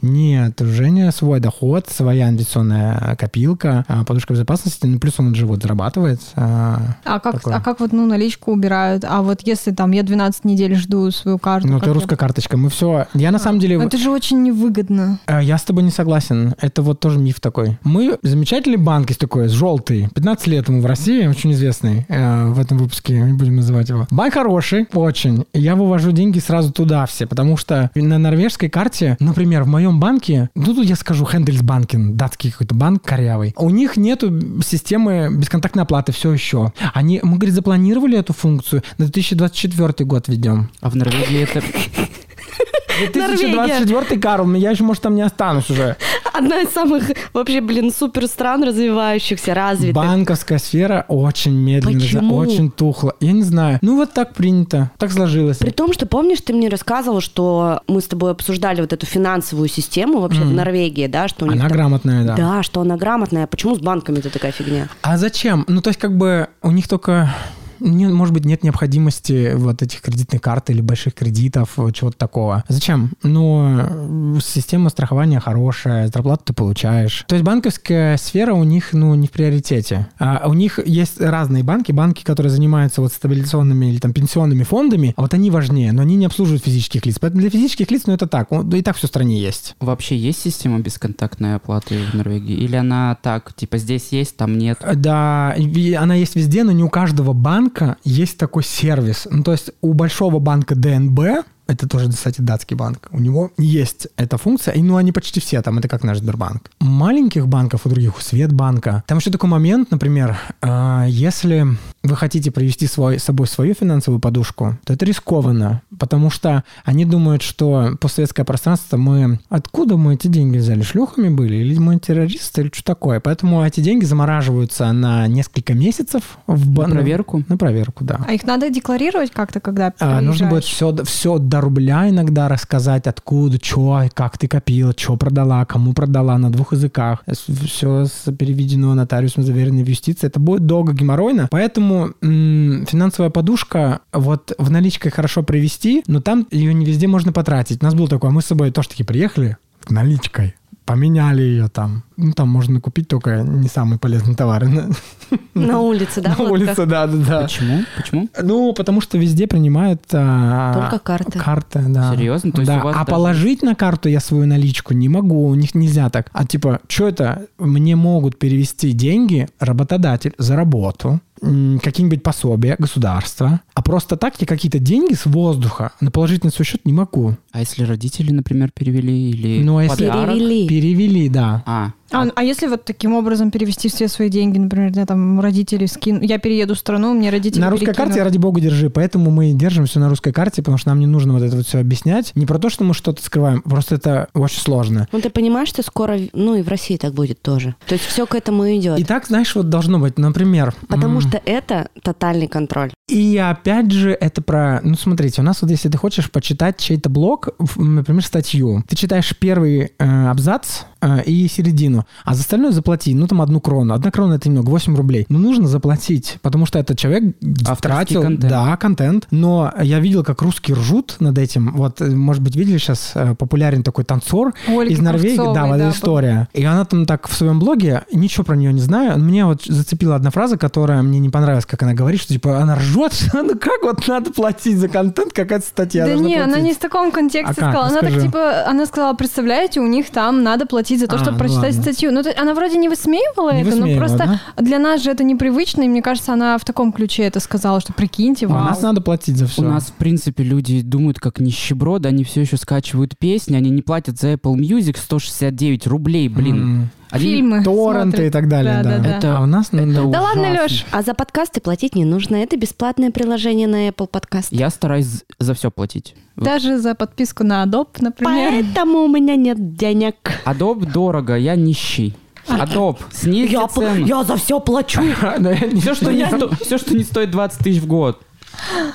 Нет, у Жени свой доход, своя инвестиционная копилка, а, подушка безопасности, ну, плюс он живот зарабатывает. а, А как, Такое. а как вот ну, наличку убирают? А вот если там я 12 недель жду свою карту... Ну, это я- русская карточка. Мы все... Я на самом деле... Ну, Это же очень невыгодно. э, Я с тобой не согласен. Это вот тоже миф такой. Мы замечательный банк есть такой, желтый. 15 лет ему в России, очень известный э, в этом выпуске, не будем называть его. Банк хороший, очень. Я вывожу деньги сразу туда все, потому что на норвежской карте, например, в моем банке, ну тут я скажу Хендельсбанкен, датский какой-то банк корявый, у них нету системы бесконтактной оплаты все еще. Они, мы, говорит, запланировали эту функцию, на 2024 год ведем. А в Норвегии это... 2024 Карл, я еще, может, там не останусь уже. Одна из самых вообще, блин, супер стран развивающихся, развитых. Банковская сфера очень медленно, Почему? очень тухла. Я не знаю. Ну вот так принято, так сложилось. При том, что помнишь, ты мне рассказывал, что мы с тобой обсуждали вот эту финансовую систему вообще в Мгм. Норвегии, да, что у них Она там- грамотная, да. Да, что она грамотная. Почему с банками-то такая фигня? А зачем? Ну, то есть, как бы у них только не- может быть, нет необходимости вот этих кредитных карт или больших кредитов, чего-то такого. Зачем? Ну, система страхования хорошая, зарплату ты получаешь. То есть банковская сфера у них, ну, не в приоритете. А у них есть разные банки, банки, которые занимаются вот стабилизационными или там пенсионными фондами, а вот они важнее, но они не обслуживают физических лиц. Поэтому для физических лиц, ну, это так, ну, и так все в стране есть. Вообще есть система бесконтактной оплаты в Норвегии? Или она так, типа здесь есть, там нет? Да, она есть везде, но не у каждого банка есть такой сервис. Ну, то есть у большого банка ДНБ, это тоже, кстати, датский банк, у него есть эта функция, и ну они почти все там, это как наш Сбербанк. Маленьких банков, у других, у Светбанка, там еще такой момент, например, а, если вы хотите привести свой, с собой свою финансовую подушку, то это рискованно, потому что они думают, что постсоветское пространство мы... Откуда мы эти деньги взяли? Шлюхами были? Или мы террористы? Или что такое? Поэтому эти деньги замораживаются на несколько месяцев в На бан- проверку? На проверку, да. А их надо декларировать как-то, когда А, нужно будет все, все до рубля иногда рассказать, откуда, что, как ты копила, что продала, кому продала на двух языках. Все переведено нотариусом, заверено в юстиции. Это будет долго геморройно. Поэтому м, финансовая подушка вот в наличкой хорошо привести, но там ее не везде можно потратить. У нас был такой, мы с собой тоже таки приехали наличкой. Поменяли ее там. Ну, там можно купить только не самые полезные товары. На, улице, да? на улице, да, да, да. Почему? Почему? Ну, потому что везде принимают... а, Только карты. Карты, да. Серьезно? То есть да. а даже- положить на карту я свою наличку не могу, у них нельзя так. А типа, что это? Мне могут перевести деньги работодатель за работу, какие-нибудь пособия, государства. А просто так я какие-то деньги с воздуха на положительный свой счет не могу. А если родители, например, перевели или Ну, а если- подарок? Перевели. Перевели, да. А, А, а если вот таким образом перевести все свои деньги, например, я там родители скину, я перееду в страну, мне родители на русской перекинут. карте, ради бога, держи. Поэтому мы держим все на русской карте, потому что нам не нужно вот это вот все объяснять. Не про то, что мы что-то скрываем, просто это очень сложно. Ну, ты понимаешь, что скоро, ну, и в России так будет тоже. То есть все к этому идет. И так, знаешь, вот должно быть, например... Потому м, что это тотальный контроль. И опять же, это про... Ну, смотрите, у нас вот если ты хочешь почитать чей-то блог, например, статью, ты читаешь первый э, абзац, и середину, а за остальное заплати, ну там одну крону. Одна крона это немного, 8 рублей. Но нужно заплатить, потому что этот человек Авторский тратил, контент. да, контент. Но я видел, как русские ржут над этим. Вот, э, может быть, видели сейчас э, популярен такой танцор Ольга из Норвегии, да, вот эта да, история. И она там так в своем блоге, ничего про нее не знаю, мне вот зацепила одна фраза, которая мне не понравилась, как она говорит, что типа она ржет, ну как вот надо платить за контент, какая-то статья Да не, она платить. не в таком контексте А как? сказала. Она так типа, она сказала, представляете, у них там надо платить за то, А, чтобы ну прочитать ладно. статью. Ну, то- она вроде не высмеивала Не это, высмеивала, но просто да? для нас же это непривычно, и мне кажется, она в таком ключе это сказала, что прикиньте, У вау. нас надо платить за все. У нас, в принципе, люди думают как нищеброды, они все еще скачивают песни, они не платят за Apple Music 169 рублей, блин. Они- Фильмы Торренты и смотрят. так далее, да. Да, да, да. А у нас, ну, Это Да ладно, ужасно. Лёш. А за подкасты платить не нужно. Это бесплатное приложение на Apple Podcast. Я стараюсь за все платить. Даже за подписку на Adobe, например. Поэтому у меня нет денег. Adobe дорого, я нищий. Adobe, снизьте Я, цену. я за все плачу. Все, что не, сто- все, что не стоит 20 тысяч в год.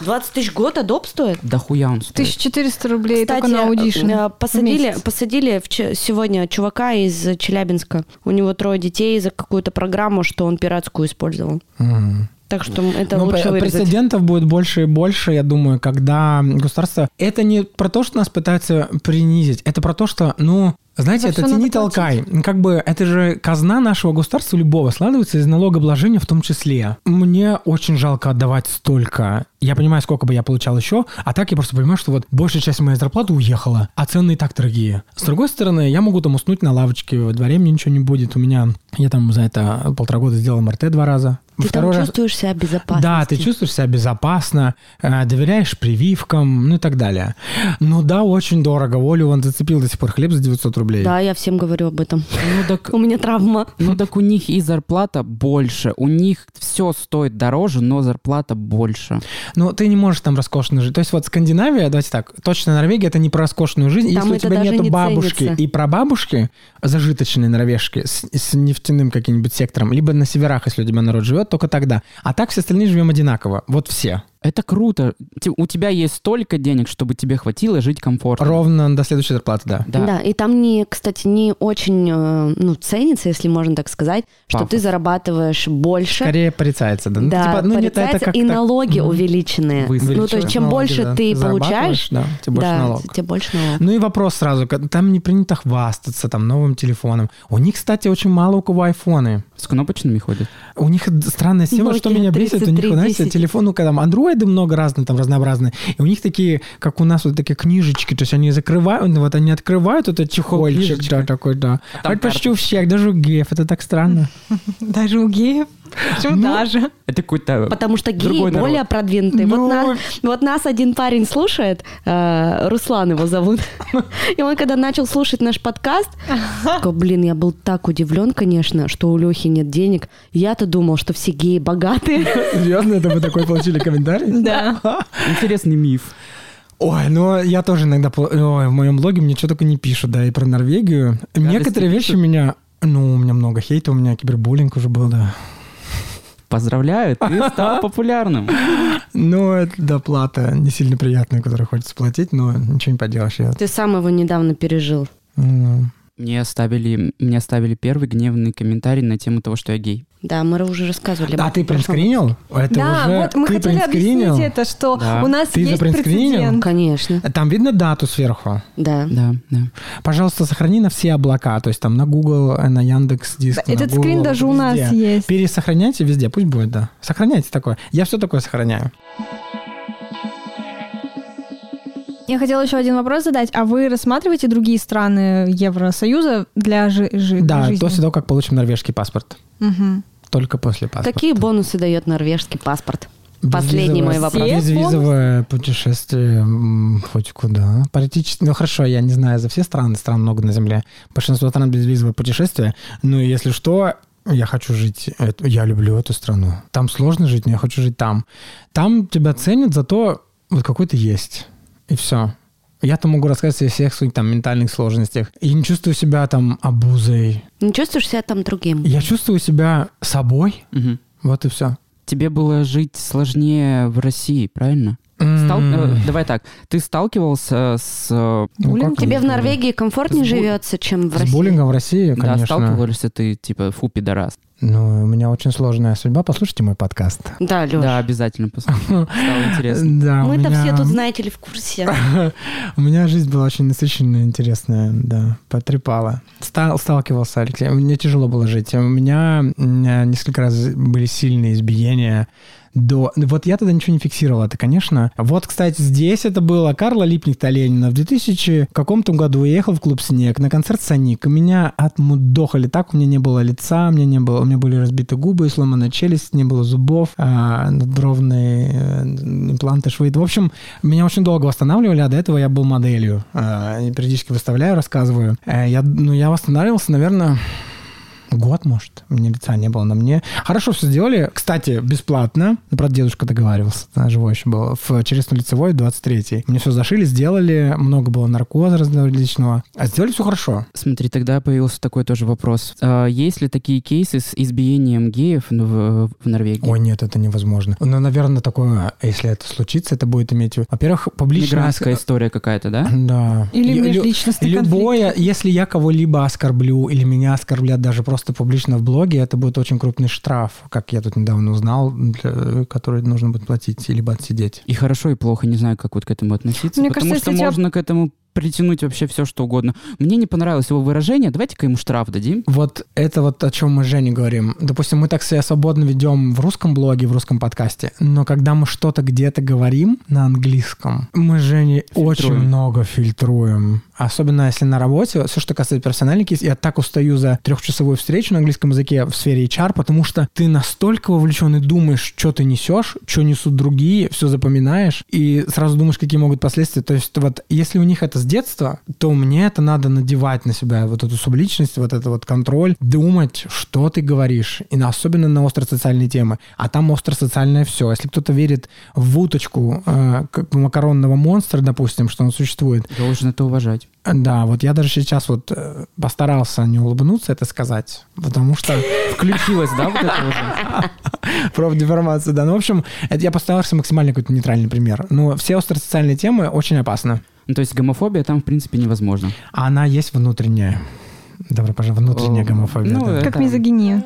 20 тысяч год Adobe стоит? Да хуя он стоит. 1400 рублей Кстати, только на Audition. э, посадили, посадили в Ч- сегодня чувака из Челябинска. У него трое детей за какую-то программу, что он пиратскую использовал. Мгм. Так что это Ну, лучше вырезать. прецедентов будет больше и больше, я думаю, когда государство... Это не про то, что нас пытаются принизить, это про то, что, ну, знаете, это тяни толкай. Как бы это же казна нашего государства любого складывается из налогообложения в том числе. Мне очень жалко отдавать столько. Я понимаю, сколько бы я получал еще, а так я просто понимаю, что вот большая часть моей зарплаты уехала, а цены и так дорогие. С другой стороны, я могу там уснуть на лавочке, во дворе мне ничего не будет. У меня, я там за это полтора года сделал МРТ два раза. Ты Второй там раз- чувствуешь себя безопасно. да, ты чувствуешь себя безопасно, э, доверяешь прививкам, ну и так далее. Ну да, очень дорого. Олю он зацепил до сих пор хлеб за 900 рублей. Да, я всем говорю об этом. Ну так, У меня травма. ну так у них и зарплата больше. У них все стоит дороже, но зарплата больше. Но ты не можешь там роскошно жить. То есть вот Скандинавия, давайте так, точно Норвегия это не про роскошную жизнь. Там Если у это тебя даже нету не бабушки ценится. и прабабушки, зажиточные норвежки, с, с нефтяным каким-нибудь сектором, либо на северах, если у тебя народ живет, только тогда. А так все остальные живем одинаково. Вот все. Это круто. У тебя есть столько денег, чтобы тебе хватило жить комфортно. Ровно до следующей зарплаты, да. Да. Да. и там не, кстати, не очень, э, ну, ценится, если можно так сказать, что Пафос. ты зарабатываешь больше. Скорее порицается, да. Ну, Да, типа, ну, нет, это порицается, как и так- налоги Мгм. увеличенные. Вы- Ну, то есть, чем налоги, больше да. ты получаешь, да, тем больше да, налог. тем больше налог. Ну и вопрос сразу, там не принято хвастаться там новым телефоном. У них, кстати, очень мало у кого айфоны. С кнопочными ходят. У них странная система, что Nokia меня бесит, у них, 3310. знаете, телефон, ну, когда там андроиды много разные, там разнообразные, и у них такие, как у нас, вот такие книжечки, то есть они закрывают, ну, вот они открывают этот чехольчик, книжечка. да, такой, да. А это почти у всех, даже у геев, это так странно. Даже у геев. Почему Ну, даже? Это какой-то... Потому что геи Другой народ. более продвинутые. Ну. Вот, нас, вот нас один парень слушает, э, Руслан его зовут, и он когда начал слушать наш подкаст, такой, блин, я был так удивлен, конечно, что у Лехи нет денег. Я-то думал, что все геи богатые. Серьезно, это вы такой получили комментарий? Да. Интересный миф. Ой, ну я тоже иногда, ой, в моем блоге мне что только не пишут, да, и про Норвегию. Некоторые вещи пишут? меня, ну, у меня много хейта, у меня кибербуллинг уже был, да. Поздравляю, ты стал популярным. Ну, это доплата не сильно приятная, которую хочется платить, но ничего не поделаешь. Я, Ты сам его недавно пережил. ну, Мне оставили, мне оставили первый гневный комментарий на тему того, что я гей. Да, мы уже рассказывали. об А ты принскринил? Это да, уже вот мы ты хотели принскринил? объяснить это, что Да. у нас Ты есть прецедент. Конечно, Там видно дату сверху. да. Да, да. Пожалуйста, сохрани на все облака, то есть там на Google, на Яндекс Диск. Этот скрин даже у нас есть. Пересохраняйте везде, пусть будет, да. Сохраняйте такое. Я все такое сохраняю. Я хотела еще один вопрос задать. А вы рассматриваете другие страны Евросоюза для жи- жи- Да, жизни? после того, как получим норвежский паспорт. Мгм. Только после паспорта. Какие бонусы дает норвежский паспорт? Последний мой вопрос. Безвизовое путешествие хоть куда. Политически, ну хорошо, я не знаю за все страны, стран много на Земле. Большинство стран безвизовое путешествие. Но если что, я хочу жить, я люблю эту страну. Там сложно жить, но я хочу жить там. Там тебя ценят за то, вот какой ты есть. И все. Я-то могу рассказать о всех своих там ментальных сложностях. И не чувствую себя там обузой. Не чувствуешь себя там другим? Я чувствую себя собой. Мгм. Вот и все. Тебе было жить сложнее в России, правильно? Стал- э, Давай так, ты сталкивался с... э, Ну, Буллинг? Тебе в? Норвегии комфортнее С бу- живется, чем в С России? буллингом в России, Да, конечно. сталкивался ты, типа, фу, пидорас. Ну, у меня очень сложная судьба. Послушайте мой подкаст. Да, Лёш. Да, обязательно послушаю. Стало интересно. Да, Мы-то меня- все тут, знаете ли, в курсе. У меня жизнь была очень насыщенная, интересная, да, потрепала. Стал, сталкивался, Алексей. Мне тяжело было жить. У меня несколько раз были сильные избиения до... Вот я тогда ничего не фиксировал это, конечно. Вот, кстати, здесь это было Карла Липник-то Ленина. В 2000 каком-то году я ехал в клуб «Снег» на концерт «Соник». Меня отмудохали так, у меня не было лица, у меня не было... У меня были разбиты губы, сломанная челюсть, не было зубов, а, надбровные э, импланты, швы. В общем, меня очень долго восстанавливали, а до этого я был моделью. А, периодически выставляю, рассказываю. Э, Я, ну, я восстанавливался, наверное, год, может. У меня лица не было на мне. Хорошо все сделали. Кстати, бесплатно. Ну, Правда, дедушка договаривался. Живой еще был. В челюстно-лицевой 23-й. Мне все зашили, сделали. Много было наркоза различного. А сделали все хорошо. Смотри, тогда появился такой тоже вопрос. А, Есть ли такие кейсы с избиением геев ну, в, в Норвегии? Ой, нет, это невозможно. Ну, наверное, такое, если это случится, это будет иметь... Во-первых, публичная... Мигрантская история какая-то, да? Да. Или межличностный Любое, если я кого-либо оскорблю или меня оскорблят даже просто публично в блоге, это будет очень крупный штраф, как я тут недавно узнал, для- который нужно будет платить либо отсидеть. И хорошо, и плохо, не знаю, как вот к этому относиться. Мне потому кажется, что если тебя- можно к этому притянуть вообще все, что угодно. Мне не понравилось его выражение, давайте-ка ему штраф дадим. Вот это вот о чем мы с Женей говорим. Допустим, мы так себя свободно ведем в русском блоге, в русском подкасте, но когда мы что-то где-то говорим на английском, мы с Женей очень Фильтруем. много фильтруем. Особенно если на работе, все, что касается персональных я так устаю за трехчасовую встречу на английском языке в сфере HR, потому что ты настолько вовлечен и думаешь, что ты несешь, что несут другие, все запоминаешь, и сразу думаешь, какие могут последствия. То есть вот если у них это с детства, то мне это надо надевать на себя, вот эту субличность, вот этот вот контроль, думать, что ты говоришь, и особенно на остросоциальные темы. А там остросоциальное все. Если кто-то верит в уточку э, как макаронного монстра, допустим, что он существует, Должен это уважать. да, вот я даже сейчас вот э, постарался не улыбнуться это сказать, потому что Включилась, да, вот это уже? профдеформация, да. Ну, в общем, это я постарался максимально какой-то нейтральный пример. Но все остросоциальные темы очень опасны. Ну, то есть гомофобия там, в принципе, невозможно. А она есть внутренняя. Добро пожаловать, внутренняя О, гомофобия. ну, да. э, Как мизогиния.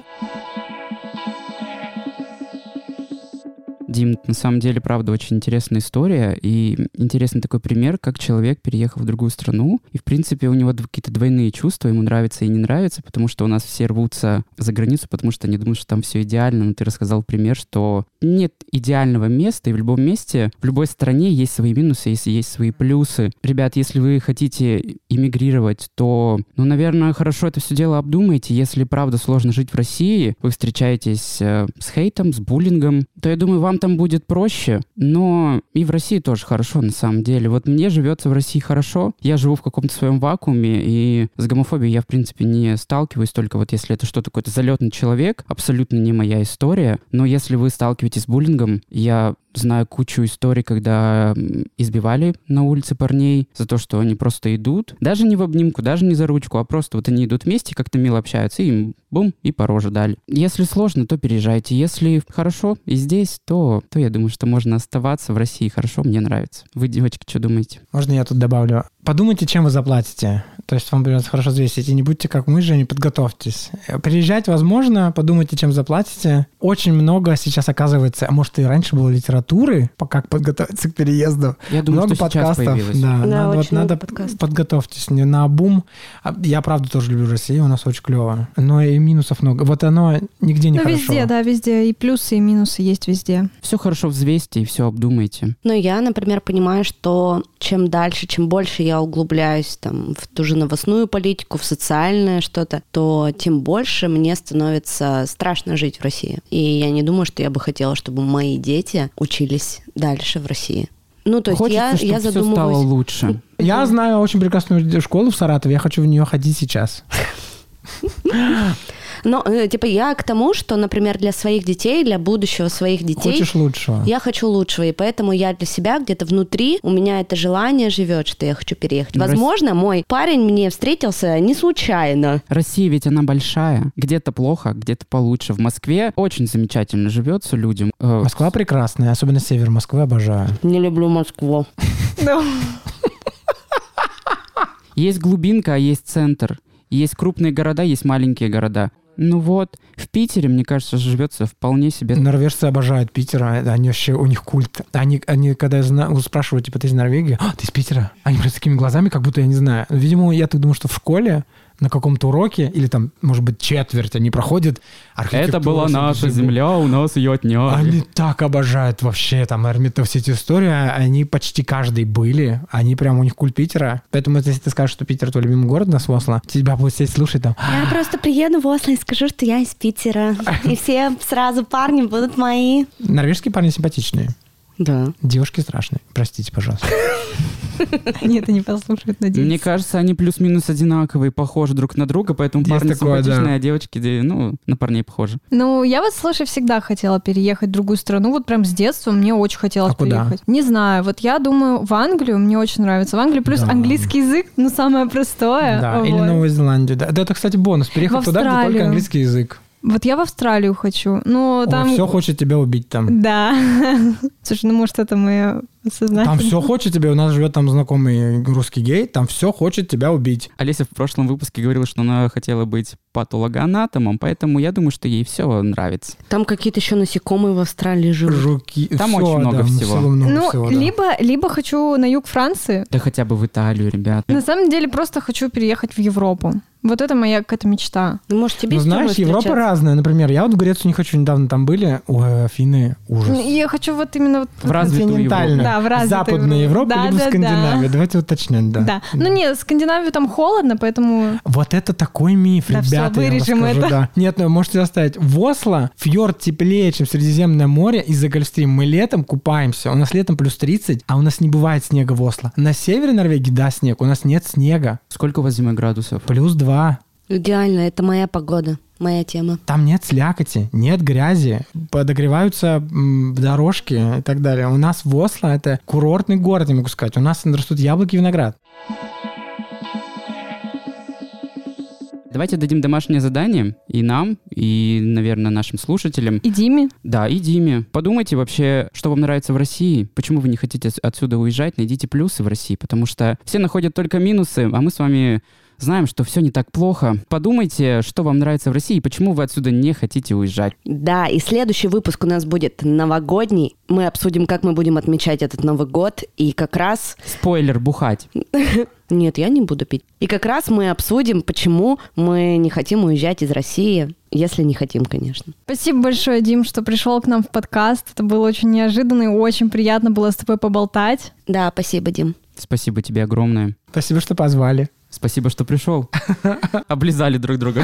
Дим, на самом деле, правда, очень интересная история. И интересный такой пример, как человек переехал в другую страну. И, в принципе, у него какие-то двойные чувства. Ему нравится и не нравится, потому что у нас все рвутся за границу, потому что они думают, что там все идеально. Но ты рассказал пример, что нет идеального места, и в любом месте, в любой стране есть свои минусы, есть, есть свои плюсы. Ребят, если вы хотите иммигрировать, то, ну, наверное, хорошо это все дело обдумайте. Если, правда, сложно жить в России, вы встречаетесь э, с хейтом, с буллингом, то я думаю, вам там будет проще. Но и в России тоже хорошо, на самом деле. Вот мне живется в России хорошо. Я живу в каком-то своем вакууме, и с гомофобией я, в принципе, не сталкиваюсь, только вот если это что-то какой-то залетный человек, абсолютно не моя история. Но если вы сталкиваетесь с буллингом, я знаю кучу историй, когда избивали на улице парней за то, что они просто идут, даже не в обнимку, даже не за ручку, а просто вот они идут вместе, как-то мило общаются, и им бум, и по роже дали. Если сложно, то переезжайте. Если хорошо и здесь, то, то я думаю, что можно оставаться в России хорошо, мне нравится. Вы, девочки, что думаете? Можно я тут добавлю? Подумайте, чем вы заплатите. То есть вам придется хорошо взвесить. И не будьте как мы, Женя, подготовьтесь. Приезжать возможно, подумайте, чем заплатите. Очень много сейчас оказывается, а может и раньше было литературы, по как подготовиться к переезду. Я думаю, много что сейчас подкастов. появилось. Да, Да, надо, вот надо подкастов. подготовьтесь не на обум. А Я правда тоже люблю Россию, у нас очень клево. Но и минусов много. Вот оно нигде не Ну, хорошо. везде, да, везде. И плюсы, и минусы есть везде. Все хорошо взвесьте и все обдумайте. Но я, например, понимаю, что чем дальше, чем больше я углубляюсь там, в ту же новостную политику, в социальное что-то, то тем больше мне становится страшно жить в России. И я не думаю, что я бы хотела, чтобы мои дети учились дальше в России. Ну, то есть Хочется, я, чтобы я все стало задумываюсь... лучше. Я знаю очень прекрасную школу в Саратове, я хочу в нее ходить сейчас. Но, э, типа, я к тому, что, например, для своих детей, для будущего своих детей... Хочешь лучшего? Я хочу лучшего, и поэтому я для себя где-то внутри, у меня это желание живет, что я хочу переехать. Ну, Возможно, мой парень мне встретился не случайно. Россия ведь она большая. Где-то плохо, где-то получше. В Москве очень замечательно живется людям. Э, Москва прекрасная, особенно север Москвы обожаю. Не люблю Москву. Есть глубинка, а есть центр. Есть крупные города, есть маленькие города. Ну вот, в Питере, мне кажется, живется вполне себе. Норвежцы обожают Питер, а они вообще, у них культ. Они, они когда я зна- спрашиваю, типа, ты из Норвегии? А, ты из Питера? Они просто такими глазами, как будто я не знаю. Видимо, я так думаю, что в школе на каком-то уроке, или там, может быть, четверть, они проходят Это была наша земля, у нас ее отняли. Они так обожают вообще там Эрмита, все эти истории, а они почти каждый были, они прям у них культ Питера. Поэтому если ты скажешь, что Питер твой любимый город на Осла, тебя будут сидеть слушать там. Я просто приеду в Осло и скажу, что я из Питера. И все сразу парни будут мои. Норвежские парни симпатичные, Да. девушки страшные. Простите, пожалуйста. Они это не послушают, надеюсь. Мне кажется, они плюс-минус одинаковые, похожи друг на друга, поэтому Есть парни такое, симпатичные, да. а девочки, де- ну, на парней похожи. Ну, я вот, слушай, всегда хотела переехать в другую страну. Вот прям с детства мне очень хотелось А куда? переехать. Не знаю, вот я думаю, в Англию мне очень нравится. В Англии плюс Да. английский язык, ну, самое простое. Да, Вот. или Новую Зеландию. Да, Да, это, кстати, бонус. Переехать туда, где только английский язык. Вот я в Австралию хочу. Но там... все хочет тебя убить там. Да. Слушай, ну, может, это мы осознаем. Там все хочет тебя. У нас живет там знакомый русский гей. Там все хочет тебя убить. Олеся в прошлом выпуске говорила, что она хотела быть патологоанатомом, поэтому я думаю, что ей все нравится. Там какие-то еще насекомые в Австралии живут. Жуки. Там всё, очень много да, всего. много Ну, всего, да. либо, либо хочу на юг Франции. Да хотя бы в Италию, ребят. На самом деле просто хочу переехать в Европу. Вот это моя какая-то мечта. Ну, может, тебе Ну, знаешь, Европа разная. Например, я вот в Грецию не хочу, недавно там были. Ой, Афины, ужас. Я хочу вот именно вот... В развитую Континентальную. Да, в развитую Западная Европу. Европа, Да, либо да, да. Скандинавия. Давайте уточнять, да. Да. Ну нет, Скандинавию там холодно, поэтому... Вот это такой миф, Да ребята, я вам вырежем расскажу, это. да. Нет, ну можете оставить. В Осло фьорд теплее, чем Средиземное море из-за Гольфстрим. Мы летом купаемся, у нас летом плюс 30, а у нас не бывает снега в Осло. На севере Норвегии, да, снег, у нас нет снега. Сколько у вас зимой градусов? Плюс 2. Идеально, это моя погода, моя тема. Там нет слякоти, нет грязи, подогреваются дорожки и так далее. У нас в Осло это курортный город, я могу сказать. У нас растут яблоки и виноград. Давайте дадим домашнее задание и нам, и, наверное, нашим слушателям. И Диме. Да, и Диме. Подумайте вообще, что вам нравится в России, почему вы не хотите отс- отсюда уезжать, найдите плюсы в России, потому что все находят только минусы, а мы с вами знаем, что все не так плохо. Подумайте, что вам нравится в России, и почему вы отсюда не хотите уезжать. Да, и следующий выпуск у нас будет новогодний. Мы обсудим, как мы будем отмечать этот Новый год. И как раз... Спойлер, бухать. Нет, я не буду пить. И как раз мы обсудим, почему мы не хотим уезжать из России, если не хотим, конечно. Спасибо большое, Дим, что пришел к нам в подкаст. Это было очень неожиданно и очень приятно было с тобой поболтать. Да, спасибо, Дим. Спасибо тебе огромное. Спасибо, что позвали. Спасибо, что пришел. Облизали друг друга.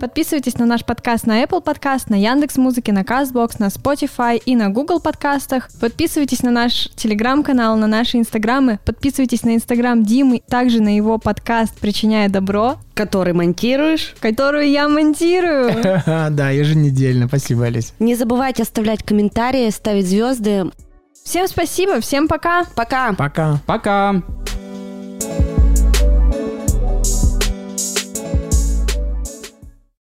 Подписывайтесь на наш подкаст на Apple Podcast, на Яндекс Музыке, на Castbox, на Spotify и на Google подкастах. Подписывайтесь на наш телеграм-канал, на наши инстаграмы. Подписывайтесь на инстаграм Димы, также на его подкаст «Причиняя добро», Который монтируешь. которую я монтирую. Да, еженедельно. Спасибо, Олесь. Не забывайте оставлять комментарии, ставить звезды. Всем спасибо, всем пока! Пока! Пока. Пока!